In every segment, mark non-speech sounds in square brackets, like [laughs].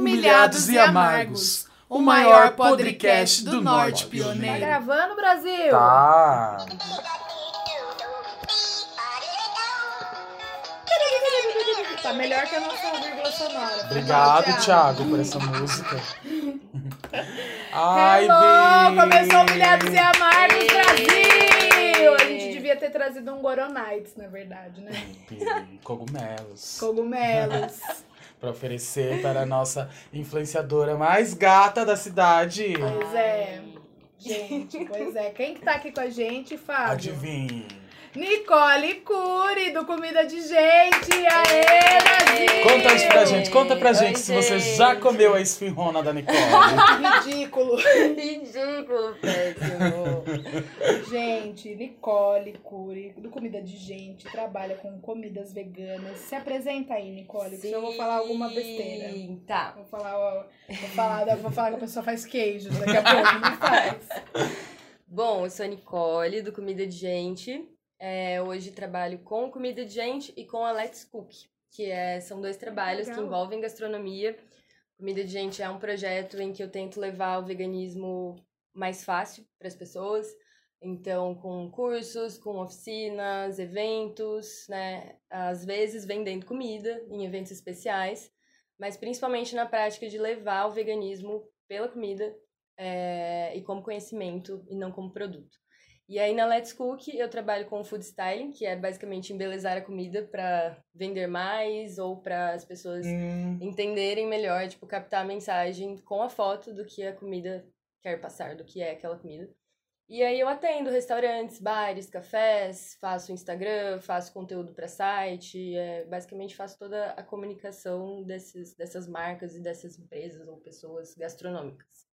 Humilhados e Amargos, o maior podcast do Norte Tá Pioneiro. gravando, Brasil? Tá. Tá melhor que a nossa vírgula sonora. Obrigado, Thiago. Thiago, por essa música. [laughs] Ai, Hello! Começou Humilhados e Amargos, Ei! Brasil! A gente devia ter trazido um Goronites, na verdade, né? Cogumelos. Cogumelos. [laughs] Pra oferecer para a nossa influenciadora mais gata da cidade. Pois é. Gente, pois é. Quem que tá aqui com a gente, Fábio? Adivinhe. Nicole Cury, do Comida de Gente. Aê, Brasil! Conta isso pra gente, conta pra Oi, gente se você gente. já comeu a esfirrona da Nicole. [laughs] Ridículo. Ridículo, péssimo. Gente, Nicole Cury, do Comida de Gente, trabalha com comidas veganas. Se apresenta aí, Nicole, que eu vou falar alguma besteira. Sim, Tá. Vou falar, ó, vou falar, vou falar que a pessoa faz queijo daqui a pouco, não faz. [laughs] Bom, eu sou a Nicole, do Comida de Gente. É, hoje trabalho com Comida de Gente e com a Let's Cook, que é, são dois trabalhos que Legal. envolvem gastronomia. Comida de Gente é um projeto em que eu tento levar o veganismo mais fácil para as pessoas. Então, com cursos, com oficinas, eventos, né? Às vezes vendendo comida em eventos especiais, mas principalmente na prática de levar o veganismo pela comida é, e como conhecimento e não como produto. E aí na Let's Cook eu trabalho com food styling, que é basicamente embelezar a comida para vender mais ou para as pessoas Hum, entenderem melhor, tipo, captar a mensagem com a foto do que a comida quer passar, do que é aquela comida. E aí eu atendo restaurantes, bares, cafés, faço Instagram, faço conteúdo para site, é, basicamente faço toda a comunicação desses, dessas marcas e dessas empresas ou pessoas gastronômicas.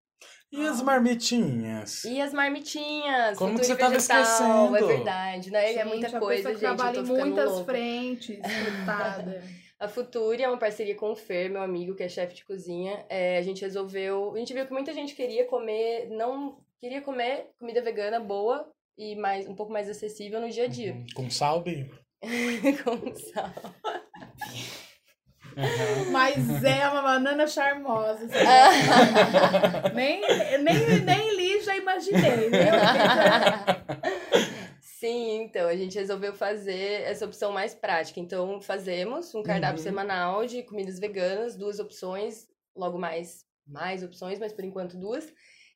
E as marmitinhas? E as marmitinhas, Como que você tava vegetal, esquecendo? É verdade, né? é Gente, muita a coisa, gente, trabalha eu em tô ficando muitas louca. frentes, coitada. [laughs] A Futuri é uma parceria com o Fer, meu amigo, que é chefe de cozinha. É, a gente resolveu. A gente viu que muita gente queria comer, não. Queria comer comida vegana boa e mais, um pouco mais acessível no dia a dia. Uhum. Com sal, [laughs] com sal. [laughs] Uhum. Mas é uma banana charmosa. assim. [laughs] Nem, nem, nem li, já imaginei? [laughs] Sim, então a gente resolveu fazer essa opção mais prática. Então fazemos um cardápio Uhum. semanal de comidas veganas, duas opções, logo mais mais opções, mas por enquanto duas.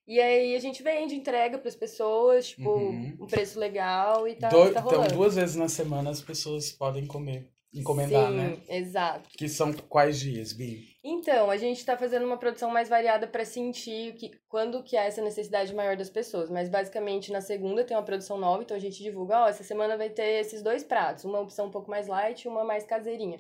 E aí a gente vende, entrega para as pessoas, tipo, Uhum. um preço legal e tá, Dois- tá então, rolando. duas vezes na semana as pessoas podem comer, encomendar, Sim, né? exato. Que são quais dias, Bi? Então, a gente tá fazendo uma produção mais variada para sentir que, quando que é essa necessidade maior das pessoas. Mas basicamente na segunda tem uma produção nova, então a gente divulga, ó, essa semana vai ter esses dois pratos, uma opção um pouco mais light e uma mais caseirinha.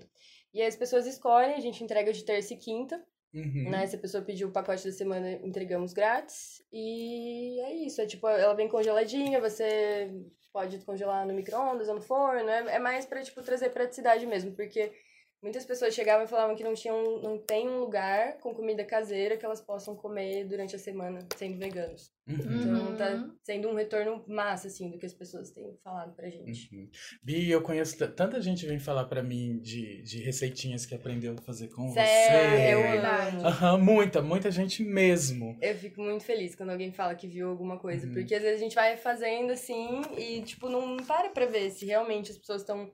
E aí as pessoas escolhem, a gente entrega de terça e quinta, Uhum. né? Se a pessoa pedir o pacote da semana, entregamos grátis. E é isso, é tipo, ela vem congeladinha, você pode congelar no micro-ondas ou no forno, é, é mais pra, tipo, trazer praticidade mesmo, porque muitas pessoas chegavam e falavam que não tinham, não tem um lugar com comida caseira que elas possam comer durante a semana, sendo veganos. Uhum. Então, tá Uhum. sendo um retorno massa, assim, do que as pessoas têm falado pra gente. Uhum. Bi, eu conheço tanta gente vem falar pra mim de, de receitinhas que aprendeu a fazer com Sério, você. eu verdade. Aham, muita, muita gente mesmo. Eu fico muito feliz quando alguém fala que viu alguma coisa, Uhum. porque às vezes a gente vai fazendo assim e, tipo, não para pra ver se realmente as pessoas estão.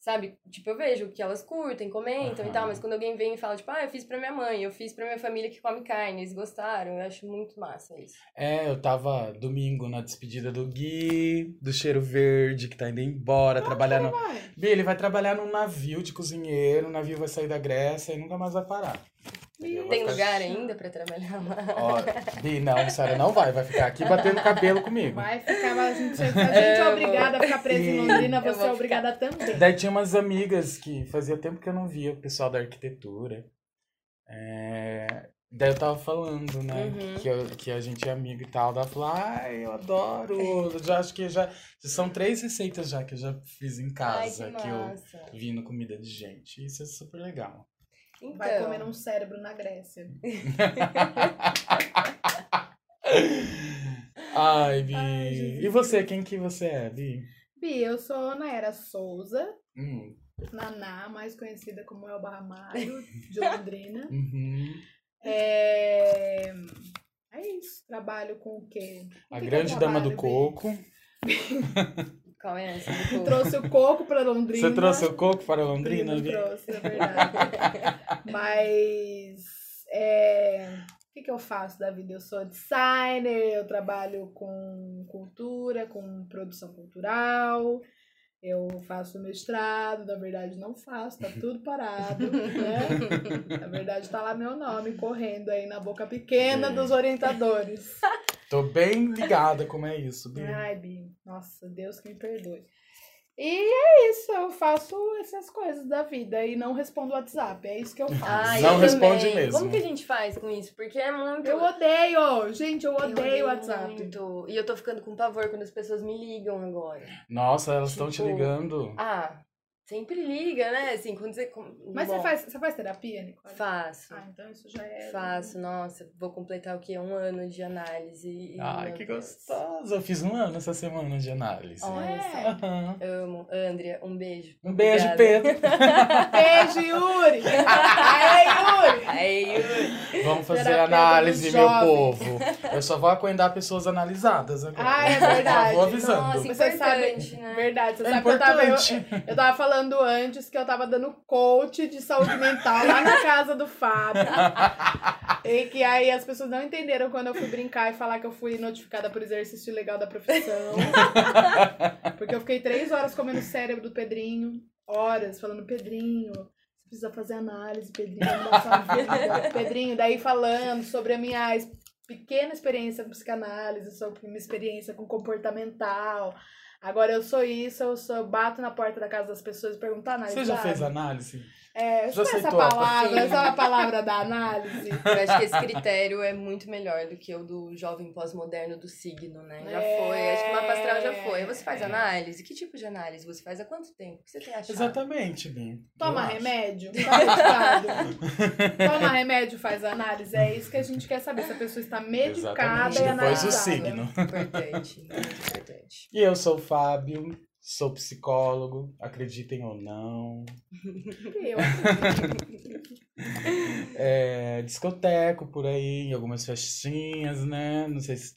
Sabe? Tipo, eu vejo o que elas curtem, comentam e tal, mas quando alguém vem e fala, tipo, ah, eu fiz pra minha mãe, eu fiz pra minha família que come carne, eles gostaram, eu acho muito massa isso. É, eu tava domingo na despedida do Gui, do Cheiro Verde, que tá indo embora, trabalhar no... Vai. Bi, ele vai trabalhar num navio de cozinheiro, o navio vai sair da Grécia e nunca mais vai parar. Tem lugar ainda pra trabalhar lá? Ó, Bi, não, sério, não vai. Vai ficar aqui batendo cabelo comigo. Vai ficar, a gente, se a gente é obrigada a ficar presa em Londrina, você é obrigada também. Daí tinha umas amigas que fazia tempo que eu não via, o pessoal da arquitetura. É, Daí eu tava falando, né? Uhum. Que, eu- que a gente é amigo e tal. Daí ela falou, ai, eu adoro. Eu já acho que já. São três receitas já que eu já fiz em Ai, casa, que que, eu vi no comida de gente. Isso é super legal. Então. Vai comer um cérebro na Grécia. [laughs] Ai, Bi. Ai, e você, quem que você é, Bi? Bi, eu sou Naira Souza. Hum. Naná, mais conhecida como Elba Ramalho, [laughs] de Londrina. Uhum. É... é isso. Trabalho com o quê? Com a que grande que dama do coco. [laughs] Qual é essa? Trouxe o coco pra Londrina. Você trouxe o coco para Londrina, Vi? trouxe, é verdade. [laughs] Mas é, o que, que eu faço da vida? Eu sou designer, eu trabalho com cultura, com produção cultural. Eu faço mestrado, na verdade não faço, tá [laughs] tudo parado, né? Na verdade tá lá meu nome correndo aí na boca pequena dos orientadores. [laughs] Tô bem ligada como é isso, Bi. Ai, Bi, nossa, Deus que me perdoe. E é isso, eu faço essas coisas da vida e não respondo WhatsApp, é isso que eu faço. Ai, Não eu responde também. mesmo. Como que a gente faz com isso? Porque é muito. Eu odeio, gente, eu eu odeio o WhatsApp. muito. E eu tô ficando com pavor quando as pessoas me ligam agora. Nossa, elas estão te Tipo, ligando. Ah, sempre liga, né? Assim, quando você. Mas Bom, você faz, você faz terapia, Nicole? Faço. Ah, então isso já é. Faço, nossa, vou completar o quê? Um ano de análise. Ai, que Deus. gostoso. Eu fiz um ano essa semana de análise. Olha É. só. Aham. Amo. Andrea, um beijo. Um beijo, Obrigada. Pedro. [laughs] Beijo, Yuri! Aê, Yuri! Aí, Yuri. Vamos fazer Terapeuta análise, meu jovens. povo. Eu só vou acuendar pessoas analisadas agora. Ah, é verdade. Já vou avisando. Nossa, Você sabe, Importante, né? verdade, você É sabe que eu tava, eu, importante. eu tava falando antes que eu tava dando coach de saúde mental lá na casa do Fábio. e que aí as pessoas não entenderam quando eu fui brincar e falar que eu fui notificada por exercício ilegal da profissão. Porque eu fiquei três horas comendo o cérebro do Pedrinho, horas, falando, Pedrinho, você precisa fazer análise, Pedrinho, da. Pedrinho, daí falando sobre a minha pequena experiência com psicanálise, sobre minha experiência com comportamental. Agora eu sou isso, eu sou, bato na porta da casa das pessoas e pergunto análise. Você já fez análise? É, Já essa palavra, essa é a palavra da análise. Eu acho que esse critério é muito melhor do que o do jovem pós-moderno do signo, né? Já É. foi, acho que o mapa astral já foi. Você faz análise? Que tipo de análise você faz? Há quanto tempo? O que você tem achado? Exatamente, Bi. Toma remédio? Tá? Toma remédio, faz análise. É isso que a gente quer saber. Se a pessoa está medicada Exatamente. e Depois o analisada. signo. Importante, muito importante. E eu sou o Fábio, sou psicólogo, acreditem ou não. Eu [laughs] É, discoteco por aí, em algumas festinhas, né? Não sei se,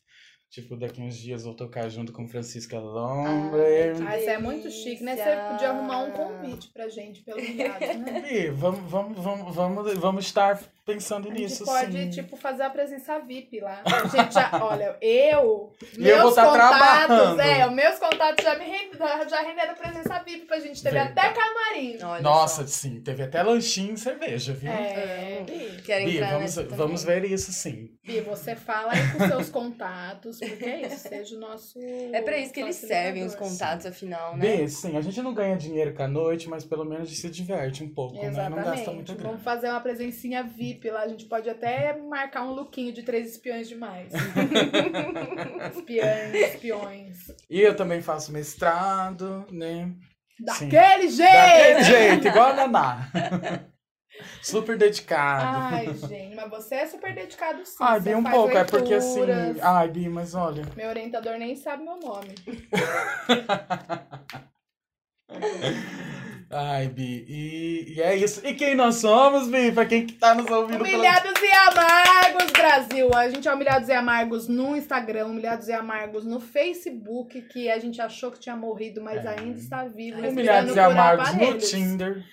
tipo, daqui uns dias vou tocar junto com Francisca Lombre. Ah, isso é muito chique, né? Você podia arrumar um convite pra gente pelo enviado, né? E vamos, vamos, vamos, vamos, vamos estar pensando A gente nisso, pode, sim. tipo, fazer a presença VIP lá. A gente já, [laughs] olha, eu, E eu vou meus tá contatos, trabalhando. é, os meus contatos já me rend- já renderam presença VIP pra gente. Teve Verdade. até camarim. Olha Nossa, só. sim, teve até lanchinho e cerveja, viu? É. Bi, Quero Bi, vamos, vamos ver isso sim. Bi, você fala aí com seus contatos, porque é isso, seja o nosso. É pra isso que eles servem, os contatos, afinal, né? Bi, sim, a gente não ganha dinheiro com a noite, mas pelo menos a gente se diverte um pouco, né? Não gasta Exatamente. muita grana. Vamos fazer uma presencinha VIP lá. A gente pode até marcar um lookinho de três espiões demais. [laughs] Espiões, espiões. E eu também faço mestrado, né? Daquele jeito! Daquele jeito, igual a Naná. [laughs] Super dedicado. Ai, gente, mas você é super dedicado sim. Ai, Bi, um pouco. É porque assim. leituras. Ai, Bi, mas olha. Meu orientador nem sabe meu nome. [laughs] Ai, Bi. E, e é isso. E quem nós somos, Bi? Pra quem que tá nos ouvindo pela- Humilhados e Amargos Brasil. A gente é Humilhados e Amargos no Instagram, Humilhados e Amargos no Facebook, que a gente achou que tinha morrido, mas É. ainda está vivo. Humilhados e amargos no. Tinder.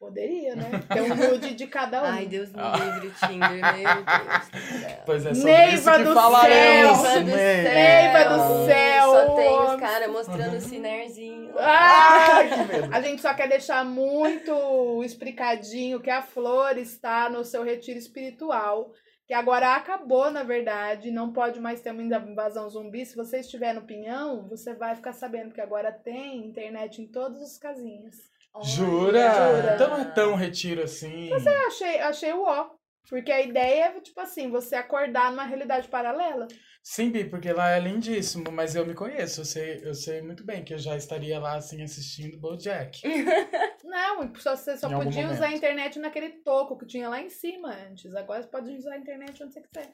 Poderia, né? [laughs] Ter um nude de cada um. Ai, Deus me livre, o Tinder, meu Deus céu. Pois é, sobre Neiva isso que do falaremos. céu, do? Neiva do céu. Só tem os caras mostrando o cinerzinho. Ah! que medo. A gente só quer deixar muito explicadinho que a Flor está no seu retiro espiritual. Que agora acabou, na verdade, não pode mais ter muita invasão zumbi. Se você estiver no Pinhão, você vai ficar sabendo que agora tem internet em todas as casinhas. Jura? Jura. Então não é tão retiro assim. Eu achei, achei o ó. Porque a ideia é, tipo assim, você acordar numa realidade paralela. Sim, Bi, porque lá é lindíssimo, mas eu me conheço. Eu sei, eu sei muito bem que eu já estaria lá assim assistindo Bojack. [laughs] Não, só, você só Em algum podia usar a momento. internet naquele toco que tinha lá em cima antes. Agora você pode usar a internet onde você quiser.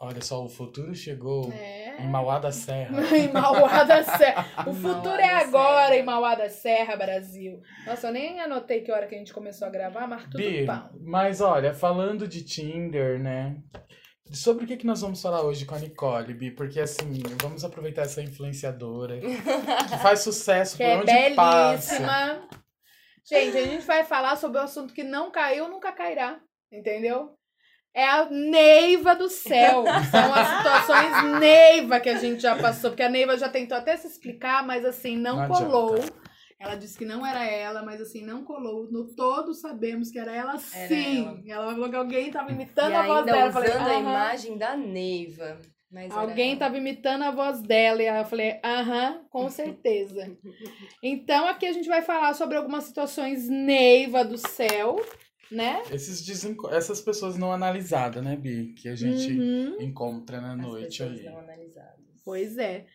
Olha só, o futuro chegou É. em Mauá da Serra. [laughs] em Mauá da Serra. O Em futuro Mauá é da agora Serra. em Mauá da Serra, Brasil. Nossa, eu nem anotei que hora que a gente começou a gravar, mas tudo Bi, mas olha, falando de Tinder, né? Sobre o que, que nós vamos falar hoje com a Nicole, Bi? Porque assim, vamos aproveitar essa influenciadora que faz sucesso Que por é onde passa. belíssima. Gente, a gente vai falar sobre o assunto que não caiu, nunca cairá. Entendeu? É a Neiva do céu. São as situações Neiva que a gente já passou. Porque a Neiva já tentou até se explicar, mas assim, não, Não colou. adianta. Ela disse que não era ela, mas assim, não colou. No todo sabemos que era ela Era sim. Ela. falou que alguém tava imitando e a voz dela. Eu usando falei, a imagem da Neiva. Alguém ela. tava imitando a voz dela e eu falei, aham, com certeza. [laughs] Então aqui a gente vai falar sobre algumas situações Neiva do céu, né? Esses desenco... Essas pessoas não analisadas, né, Bi? Que a gente Uhum, encontra na As noite pessoas aí. não analisadas. Pois é.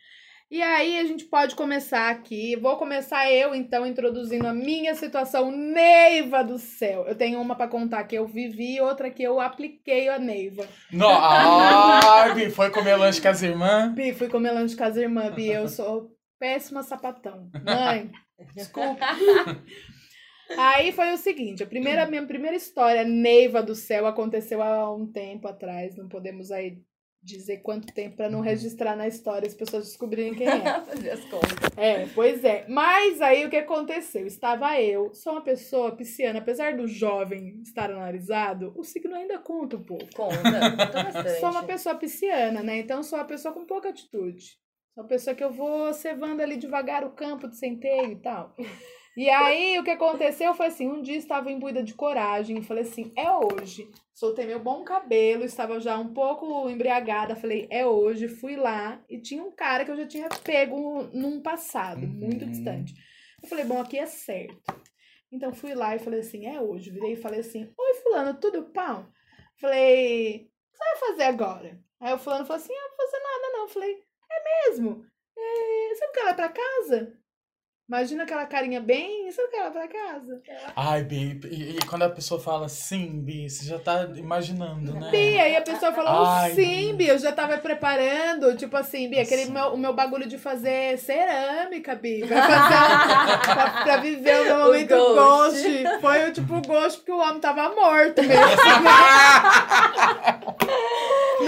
E aí a gente pode começar aqui. Vou começar eu então introduzindo a minha situação Neiva do céu. Eu tenho uma pra contar que eu vivi, outra que eu apliquei a Neiva. No... [laughs] Ai, Bi, foi comer lanche com as irmãs? Bi, fui comer lanche com as irmãs, Bi. Eu sou péssima sapatão. Mãe, desculpa. [laughs] Aí foi o seguinte, a primeira, minha primeira história, Neiva do Céu, aconteceu há um tempo atrás. Não podemos aí dizer quanto tempo para não registrar na história as pessoas descobrirem quem é. [laughs] Fazer as contas. É, pois é. Mas aí o que aconteceu? Estava eu, sou uma pessoa pisciana, apesar do jovem estar analisado, o signo ainda conta um pouco. Conta, conta [laughs] bastante. Sou uma pessoa pisciana, né? Então sou uma pessoa com pouca atitude. Sou uma pessoa que eu vou cevando ali devagar o campo de centeio e tal. E aí o que aconteceu foi assim, um dia estava imbuída de coragem e falei assim, é hoje. Soltei meu bom cabelo, estava já um pouco embriagada, falei, é hoje, fui lá e tinha um cara que eu já tinha pego num passado, muito Uhum. distante. Eu falei, bom, aqui é certo. Então fui lá e falei assim, é hoje. Virei e falei assim, oi fulano, tudo pão? Falei, o que você vai fazer agora? Aí o fulano falou assim, ah, não vou fazer nada não. Eu falei, é mesmo? É, você não quer ir lá pra casa? Imagina aquela carinha bem, você não quer ir lá pra casa? Ai, Bi, e, e quando a pessoa fala sim, Bi, você já tá imaginando, né? Bi, aí a pessoa falou, Ai, sim, Bi, eu já tava preparando, tipo assim, Bi, aquele Sim. meu, o meu bagulho de fazer cerâmica, Bi, vai fazer [laughs] pra, pra viver o meu O momento ghost. ghost. Foi o tipo ghost porque o homem tava morto mesmo. [laughs]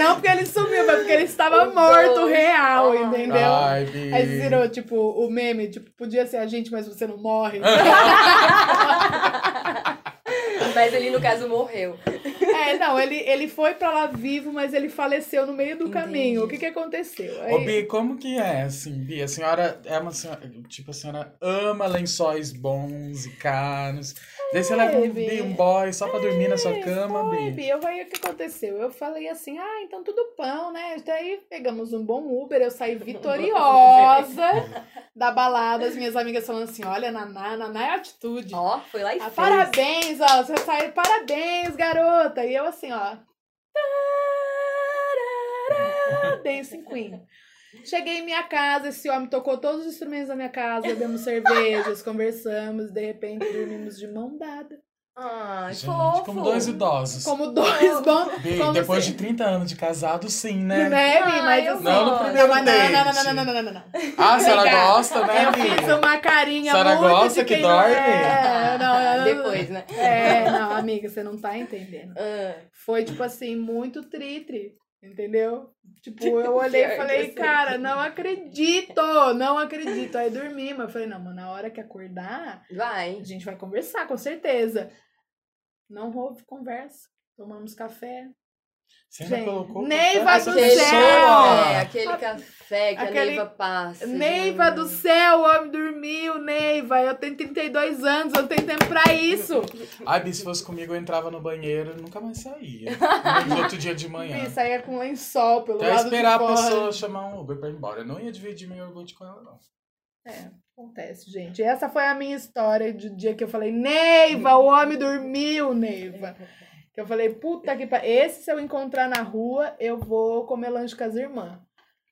Não porque ele sumiu, mas porque ele estava O morto real, Ai. entendeu? Ai, Bi. Aí virou, tipo, o meme, tipo, podia ser a gente, mas você não morre. [laughs] Mas ele, no caso, morreu. é, não, ele, ele foi pra lá vivo, mas ele faleceu no meio do Entendi. caminho. O que que aconteceu? Ô, Aí- Bi, como que é, assim, Bi? A senhora é uma senhora, tipo, a senhora ama lençóis bons e caros. Daí você leva um, um boy só pra dormir na sua cama, Foi, Bi. Eu aí o que aconteceu? Eu falei assim, ah, então tudo pão, né? Daí pegamos um bom Uber, eu saí [laughs] vitoriosa da balada, as minhas amigas falando assim, olha, Naná, Naná é atitude. Ó, foi lá e Ah, fez. parabéns, ó, você saiu, parabéns, garota. E eu assim, ó. em Queen. Cheguei em minha casa, esse homem tocou todos os instrumentos da minha casa, bebemos [laughs] cervejas, conversamos, de repente dormimos de mão dada. Ai, Gente, fofo. como dois idosos. Como dois bons. Bi, como depois de 30 anos de casado, sim, né? Né, Bi? Ah, Mas eu assim. Não, no primeiro não, não, não, date. não, não, não, não, não, não. Ah, a senhora gosta, né, Eu fiz uma carinha Senhora muito gosta de que quem dorme? É, não, não, não, Depois, né? É, não, amiga, você não tá entendendo. Ah, Foi, tipo assim, muito tri-tri. Entendeu? Tipo, [laughs] eu olhei e falei, cara, não acredito! Não acredito. Aí dormi, mas eu falei, não, mas na hora que acordar, vai. a gente vai conversar, com certeza. Não houve conversa. Tomamos café. Você ainda colocou Neiva café? do céu! café, aquele café que Aquele- a Neiva passa. Neiva gente. do céu, o homem dormiu, Neiva. Eu tenho 32 anos, eu não tenho tempo pra isso. Ai, Bi, se fosse comigo, eu entrava no banheiro e nunca mais saía. No outro dia de manhã. E saía com lençol pelo Até lado esperar de a fora. pessoa chamar um Uber pra ir embora. Eu não ia dividir meu iogurte com ela, não. É, acontece, gente. Essa foi a minha história do dia que eu falei, Neiva, o homem dormiu, Neiva. Que eu falei, puta que pariu. Esse, se eu encontrar na rua, eu vou comer lanche com as irmãs.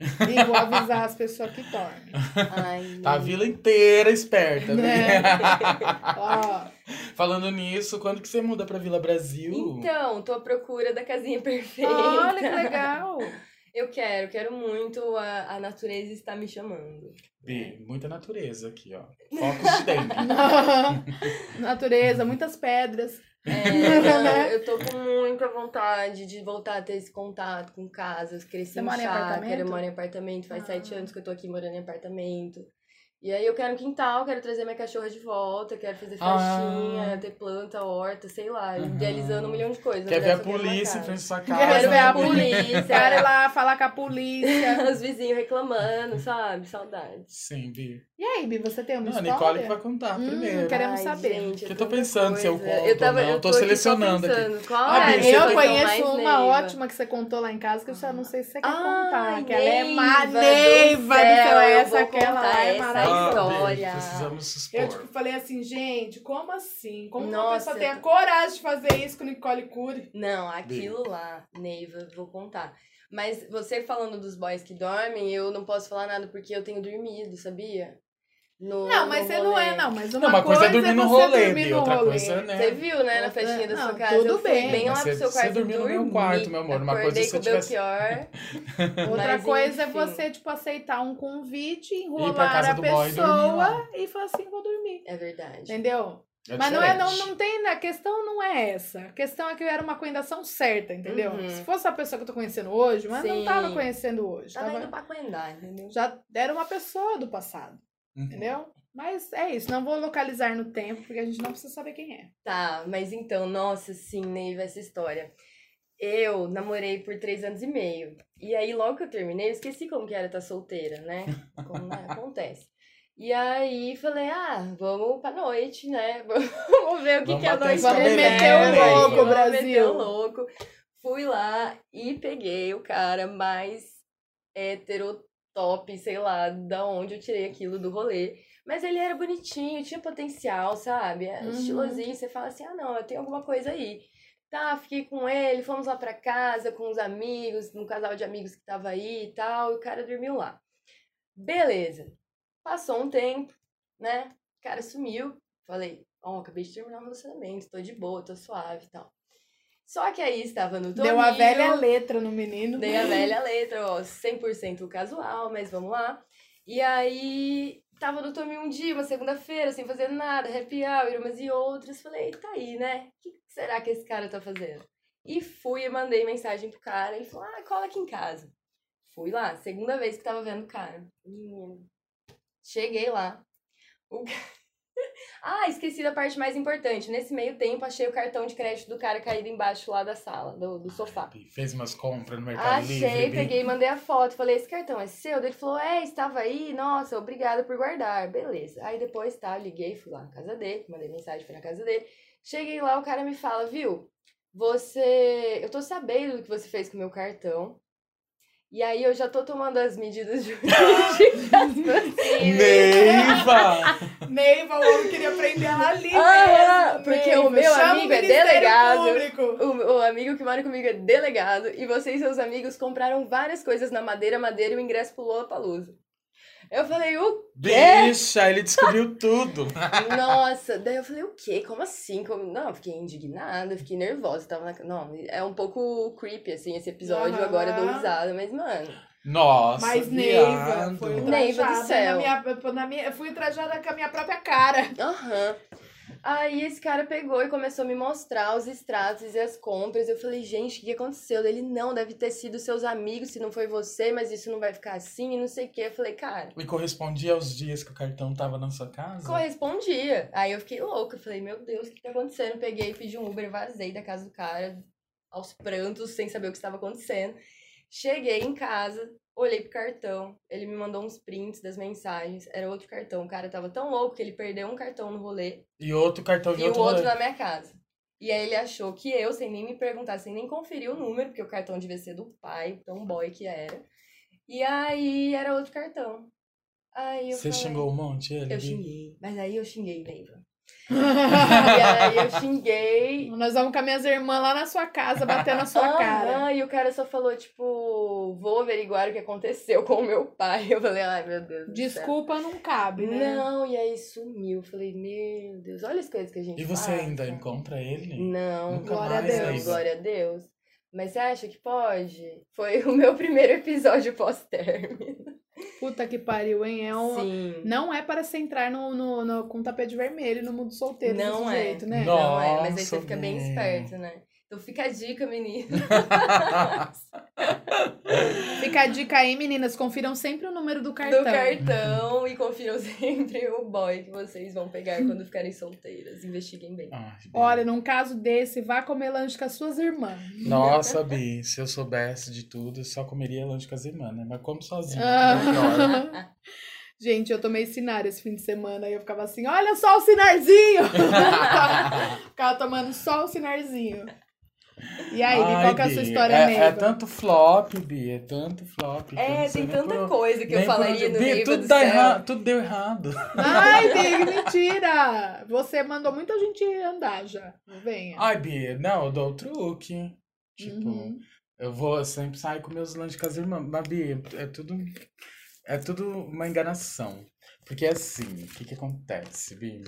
E vou avisar as pessoas que dormem. Ai, Tá a vila inteira esperta, Né? né? [laughs] Falando nisso, quando que você muda pra Vila Brasil? Então, tô à procura da casinha perfeita. olha que legal. Eu quero, quero muito. A, a natureza está me chamando. Bi, muita natureza aqui, ó. Focos de dentro. [laughs] Natureza, muitas pedras. É, [laughs] Né? eu tô com muita vontade de voltar a ter esse contato com casas. Cresci Você em chácara, moro em apartamento. Faz Ah. sete anos que eu tô aqui morando em apartamento. E aí eu quero um quintal, quero trazer minha cachorra de volta, quero fazer festinha, Ah. ter planta, horta, sei lá, Uhum. idealizando um milhão de coisas. Quer mas ver a quero polícia em frente à sua Quero casa. ver a né? polícia. Quero ir lá falar com a polícia. [laughs] Os vizinhos reclamando, sabe? Saudade. Sim, Vi. E aí, Bi, você tem uma Não, a história? Nicole que vai contar Hum, primeiro. queremos Ai, saber. Gente, é Que eu tô tanta pensando se eu coisa. conto eu tava, ou não. eu Tô aqui só selecionando aqui. pensando, Qual Ah, é? Bi, a eu conheço mais uma neiva? ótima que você contou lá em casa, que eu só não sei se você quer Ai, contar. Que ela é Neiva ma- do céu, essa aquela é maravilhosa. História. Precisamos. Eu tipo, falei assim, gente, como assim? Como uma Nossa, pessoa tem a coragem de fazer isso com Nicole Cury? Não, aquilo lá, Neiva, vou contar. Mas você falando dos boys que dormem, eu não posso falar nada porque eu tenho dormido, sabia? No, Não, mas você não é, não. Mas uma, Não, uma coisa é dormir no você rolê, dormir outra rolê. coisa, né? Você viu, né, na festinha da sua não, casa? tudo bem. bem lá pro você- seu você quarto dormiu no meu quarto, meu amor. Uma coisa com o você tivesse- Belchior. [laughs] Outra Mas, coisa é enfim. você, tipo, aceitar um convite, enrolar a e pessoa lá. e falar assim, vou dormir. É verdade. Entendeu? É Mas não é, não, não tem, a questão não é essa. A questão é que eu era uma coendação certa, entendeu? Uhum. Se fosse a pessoa que eu tô conhecendo hoje, mas não Sim. tava conhecendo hoje. Tava tava- indo pra Coendá, entendeu? já era uma pessoa do passado, Uhum. entendeu? Mas é isso, não vou localizar no tempo, porque a gente não precisa saber quem é. Tá, mas então, nossa, sim, Neiva, essa história. Eu namorei por três anos e meio. E aí, logo que eu terminei, eu esqueci como que era estar solteira, né? Como né, [laughs] acontece. E aí, falei, ah, vamos pra noite, né? [laughs] Vamos ver o que, Vamos que a noite Vamos meter o louco, Vamos Brasil. meter o louco. Fui lá e peguei o cara mais hétero top, sei lá, da onde eu tirei aquilo do rolê. Mas ele era bonitinho, tinha potencial, sabe? É Uhum. Estilosinho, você fala assim, ah não, eu tenho alguma coisa aí. Tá, fiquei com ele, fomos lá pra casa com os amigos, um casal de amigos que tava aí e tal, e o cara dormiu lá. Beleza. Passou um tempo, né? O cara sumiu. Falei, ó, acabei de terminar o relacionamento, tô de boa, tô suave e tal. Só que aí estava no Toninho. Deu a velha letra no menino. Dei a velha [laughs] letra, ó, 100% casual, mas vamos lá. E aí, tava no Toninho um dia, uma segunda-feira, sem fazer nada, happy hour, umas e outras. Falei, tá aí, né? O que será que esse cara tá fazendo? E fui e mandei mensagem pro cara. Ele falou, ah, cola aqui em casa. Fui lá, segunda vez que tava vendo o cara. Menino. Cheguei lá. O ca- Ah, esqueci da parte mais importante. Nesse meio tempo, achei o cartão de crédito do cara caído embaixo lá da sala, do, do sofá. Bi, Fez umas compras no Mercado Livre. Achei, peguei e mandei a foto. Falei, esse cartão é seu? Ele falou, é, estava aí. Nossa, obrigada por guardar. Beleza. Aí depois, tá, liguei, fui lá na casa dele, mandei mensagem, fui na casa dele. Cheguei lá, o cara me fala, viu? Você... Eu tô sabendo do que você fez com o meu cartão. E aí eu já tô tomando as medidas jurídicas. [laughs] Neiva! Neiva, o homem queria prender ela ali Ah, mesmo. porque Neiva. o meu Chama amigo é Ministério delegado. Público. O, o amigo que mora comigo é delegado e você e seus amigos compraram várias coisas na Madeira Madeira e o ingresso pro Lollapalooza. Eu falei, o quê? Bicha, ele descobriu tudo. [laughs] Nossa, daí eu falei, o quê? Como assim? Como... Não, eu fiquei indignada, fiquei nervosa. Tava na... Não, é um pouco creepy, assim, esse episódio. Aham. Agora eu dou risada, mas, mano. Nossa, Mas Neiva, foi Neiva do céu. Na minha, na minha, eu fui ultrajada com a minha própria cara. Aham. Aí esse cara pegou e começou a me mostrar os extratos e as compras. Eu falei, gente, o que aconteceu? Ele, não, deve ter sido seus amigos, se não foi você, mas isso não vai ficar assim e não sei o quê. Eu falei, cara, E correspondia aos dias que o cartão tava na sua casa? correspondia. Aí eu fiquei louca. Eu falei, meu Deus, o que tá acontecendo? Peguei, pedi um Uber, vazei da casa do cara, aos prantos, sem saber o que estava acontecendo. Cheguei em casa, olhei pro cartão, ele me mandou uns prints das mensagens, era outro cartão. O cara tava tão louco que ele perdeu um cartão no rolê E outro cartão de e o outro, outro rolê. na minha casa. E aí ele achou que eu, sem nem me perguntar, sem nem conferir o número, porque o cartão devia ser do pai, tão boy que era. E aí era outro cartão. Aí eu Você falei- xingou um monte ele? Eu xinguei. Mas aí eu xinguei, Neiva. [laughs] e aí eu xinguei. Nós vamos com as minhas irmãs lá na sua casa, bater na sua [laughs] cara. E o cara só falou, tipo, vou averiguar o que aconteceu com o meu pai. Eu falei, ai meu Deus. do céu. Desculpa não cabe, né? Não, e aí sumiu. Eu falei, meu Deus, olha as coisas que a gente E você faz, ainda sabe? encontra ele? Não, Nunca Glória a Deus. Glória a Deus. Mas você acha que pode? Foi o meu primeiro episódio pós-término. Puta que pariu, hein? É um... Sim. Não é para se entrar no, no, no- com tapete vermelho no mundo solteiro Não desse é. jeito, né? Não. Não é, mas aí você fica bem bem. esperto, né? Então fica a dica, menina. [laughs] Fica a dica aí, meninas. Confiram sempre o número do cartão. Do cartão e confiram [laughs] sempre o boy que vocês vão pegar quando ficarem solteiras. Investiguem bem. Bi. Olha, num caso desse, vá comer lanche com as suas irmãs. Nossa, Bi, se eu soubesse de tudo, eu só comeria lanche com as irmãs, né? Mas como sozinho. Ah. é pior. [laughs] Gente, eu tomei Sinar esse fim de semana e eu ficava assim, olha só o Sinarzinho! ficava tomando só o Sinarzinho. E aí, Bi, Ai, qual que é a sua história, é, Neiva? é tanto flop, Bi, é tanto flop. É, tem tanta por- coisa que eu por falaria onde- no Bi, Neiva tudo do erra- Tudo deu errado. Ai, [laughs] Bi, mentira! Você mandou muita gente andar já. Não venha. Ai, Bi, não, eu dou o truque. Tipo, Uhum. eu vou eu sempre sair com meus lanches com as irmãs. Mas, Bi, é tudo. É tudo uma enganação. Porque assim, o que que acontece, Bi?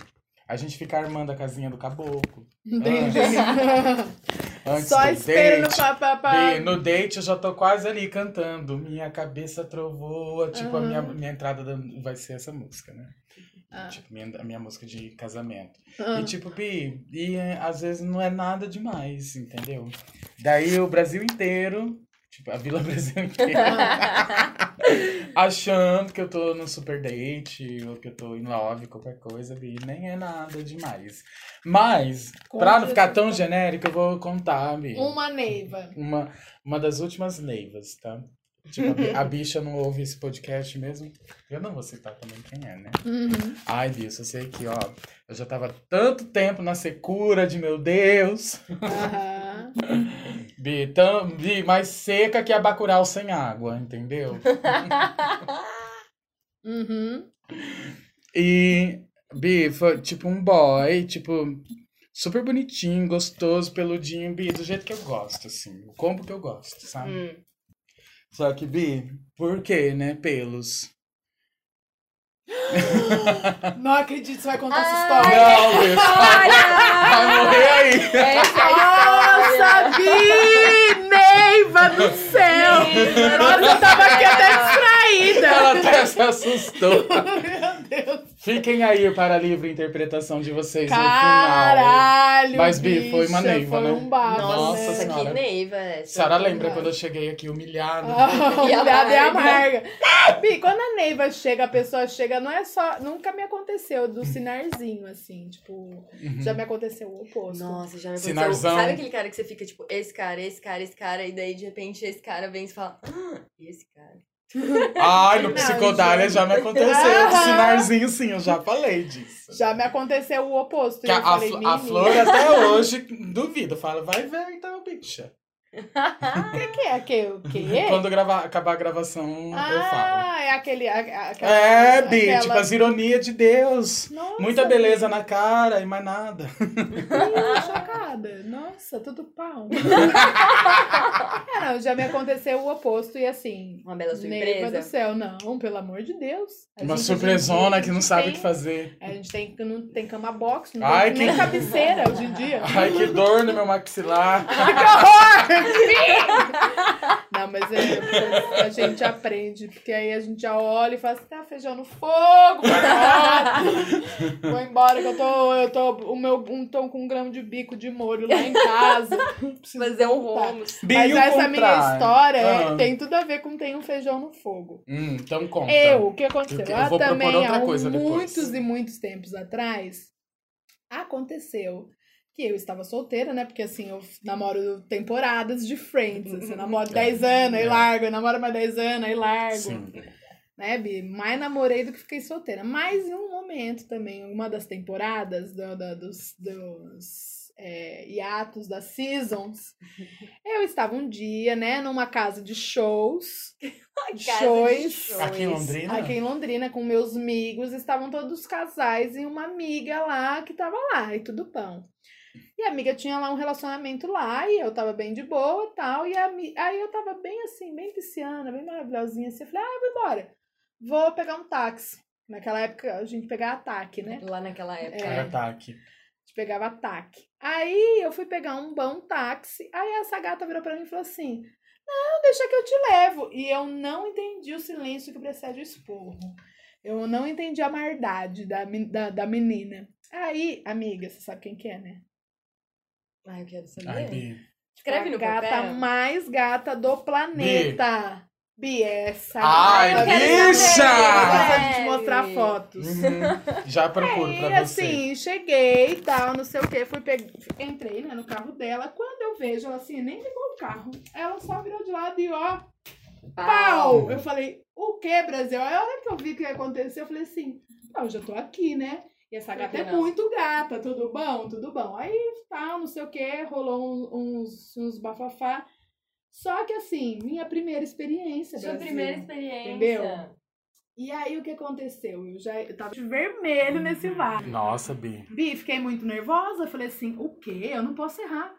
A gente fica armando a casinha do caboclo. Entendi. [laughs] Antes Só do esperando date. pra... Bi, no date eu já tô quase ali cantando. Minha cabeça trovoa. Tipo, a minha, minha entrada da- vai ser essa música, né? Ah, Tipo, minha, a minha música de casamento. ah. E tipo, Bi, e é, às vezes não é nada demais, entendeu? Daí o Brasil inteiro, tipo, a Vila [laughs] Brasil inteira, [laughs] achando que eu tô no super date, ou que eu tô em love, qualquer coisa, Bi, nem é nada demais. Mas, pra não ficar tão genérico, eu vou contar, Bi. Uma Neiva. Uma, uma das últimas neivas, tá? Tipo, a, bi- a bicha não ouve esse podcast mesmo. Eu não vou citar também quem é, né? Uhum. Ai, bicho, eu sei que, ó, eu já tava tanto tempo na secura de meu Deus. Aham. [laughs] Bi, tão, bi, mais seca que a Bacurau sem água, entendeu? [laughs] Uhum. E, Bi, foi tipo um boy, tipo, super bonitinho, gostoso, peludinho, Bi, do jeito que eu gosto, assim, o combo que eu gosto, sabe? Hum. Só que, Bi, por quê, né, pelos? [gasps] Não acredito que você vai contar essa Ai, história. Não, bicho, vai morrer aí. Essa é Bi! Neiva do céu! Nossa, eu tava aqui até distraída. Ela até se assustou. Deus. Fiquem aí para a livre interpretação de vocês no final. Caralho, Mas, Bi, foi uma bicha, neiva, foi né? um bafo, Nossa né? Senhora. que neiva é essa. Sarah lembra quando eu cheguei aqui humilhado? Ah, E Humilhada [laughs] e amarga. Bi, quando a Neiva chega, a pessoa chega, não é só. Nunca me aconteceu do sinarzinho, assim. Tipo, Uhum. já me aconteceu o oposto. Nossa, já me aconteceu. Sinarzão. Sabe aquele cara que você fica, tipo, esse cara, esse cara, esse cara, e daí de repente esse cara vem e fala, ah, e esse cara? Ai, no Psicodália já me aconteceu. De sinarzinho, sim, eu já falei disso. Já me aconteceu o oposto. A, a falei, a menina, flor até hoje duvido. Fala, vai ver então, bicha. O [laughs] que, que é? Que, o quê? Quando gravar, acabar a gravação, eu falo. Ah, é aquele. a- a- aquela- É, Bi, aquela- tipo as ironias de Deus. Nossa, Muita beleza na cara e mais nada. Ih, [laughs] chocada. Nossa, tudo pau. é, não, já me aconteceu o oposto e assim. Uma bela surpresa. do céu, não, pelo amor de Deus. A Uma gente- surpresona a que gente não sabe o tem- que fazer. A gente tem, não tem cama box, não Ai, tem nem que- cabeceira hoje em dia. Ai, que dor no meu maxilar. Ai, [laughs] que horror! [laughs] Não, mas é, a gente aprende, porque aí a gente já olha e fala assim, tá feijão no fogo. Vou embora que eu tô, eu tô, o meu, um tom com um grão de bico de molho lá em casa. Preciso Fazer um voltar. romos. Bi, Mas essa minha contrário? história é- Ah. tem tudo a ver com tem um feijão no fogo. Hum, então conta. Eu, o que aconteceu? Eu eu Ah, também, outra há depois. muitos e muitos tempos atrás, aconteceu que eu estava solteira, né? Porque assim, eu namoro temporadas de Friends. Assim, eu namoro 10 anos, aí É. largo, eu namoro mais 10 anos, aí largo. Sim. Né, Bi? Mais namorei do que fiquei solteira. Mas em um momento também, uma das temporadas do, da- dos, dos é, hiatos das seasons, [laughs] eu estava um dia, né, numa casa de shows. [laughs] Casa de shows. shows. Aqui em Londrina? Aqui em Londrina, com meus amigos, estavam todos casais e uma amiga lá que tava lá, e tudo pão. E a amiga tinha lá um relacionamento lá, e eu tava bem de boa e tal. E a, aí eu tava bem assim, bem pisciana, bem maravilhosinha assim. Eu falei, ah, eu vou embora. Vou pegar um táxi. Naquela época a gente pegava ataque, né? Lá naquela época. É. Era ataque. A gente pegava ataque. Aí eu fui pegar um bom táxi. Aí essa gata virou pra mim e falou assim: Não, deixa que eu te levo. E eu não entendi o silêncio que precede o esporro. Eu não entendi a maldade da, da, da menina. Aí, amiga, você sabe quem que é, né? Ai, eu quero saber. Ai, Bi. Escreve no a gata papel. mais gata do planeta. Bi, essa. Ai, bicha! a gente saber. mostrar fotos. Uhum. Já procuro Aí, pra você. assim, cheguei e tal, não sei o que, fui pe... entrei, né, no carro dela. Quando eu vejo ela assim, nem ligou o carro. Ela só virou de lado e ó, pau! Eu falei, o que, Brasil? Aí a hora que eu vi o que ia acontecer, eu falei assim, ah, eu já tô aqui, né? E essa gata é muito gata, tudo bom? Tudo bom. Aí, tal, não sei o que, rolou uns, uns bafafá. Só que assim, minha primeira experiência, Sua Brasil. primeira experiência. Entendeu? E aí, o que aconteceu? Eu já eu tava de vermelho nesse vale. Nossa, Bi. Bi, fiquei muito nervosa. Falei assim, o quê? Eu não posso errar.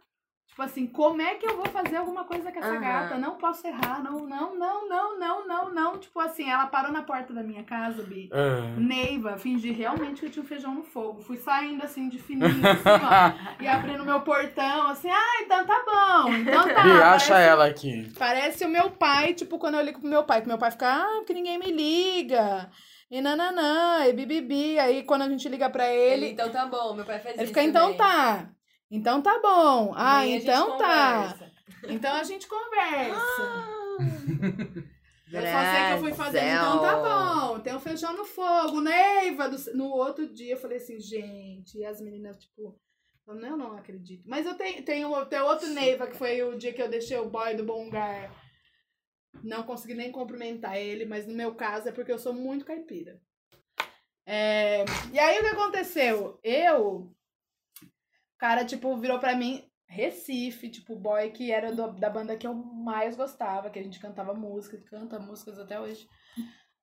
Tipo assim, como é que eu vou fazer alguma coisa com essa Aham. gata? Não posso errar. Não, não, não, não, não, não, não. Tipo assim, ela parou na porta da minha casa, Bi. Ah. Neiva, fingi realmente que eu tinha um feijão no fogo. Fui saindo assim de fininho, assim, ó. [laughs] e abrindo meu portão, assim, ah, então tá bom. Então tá. Bi, acha parece- ela aqui. Parece o meu pai, tipo, quando eu ligo pro meu pai, que meu pai fica, ah, porque ninguém me liga. E nananã, e bibibi. Aí quando a gente liga pra Ele, ele, então tá bom, meu pai faz ele isso. fica, então também. tá. Então tá bom. Ah, então tá. Então a gente conversa. Eu só sei que eu fui fazendo, então tá bom. Tem um feijão no fogo, Neiva. do- No outro dia eu falei assim, gente, e as meninas, tipo, eu não acredito. Mas eu tenho, tenho, tenho outro Neiva, que foi o dia que eu deixei o boy do bom lugar. Não consegui nem cumprimentar ele, mas no meu caso é porque eu sou muito caipira. É, E aí o que aconteceu? Eu, cara, tipo, virou pra mim, Recife, tipo, boy que era do- da banda que eu mais gostava, que a gente cantava música, canta músicas até hoje.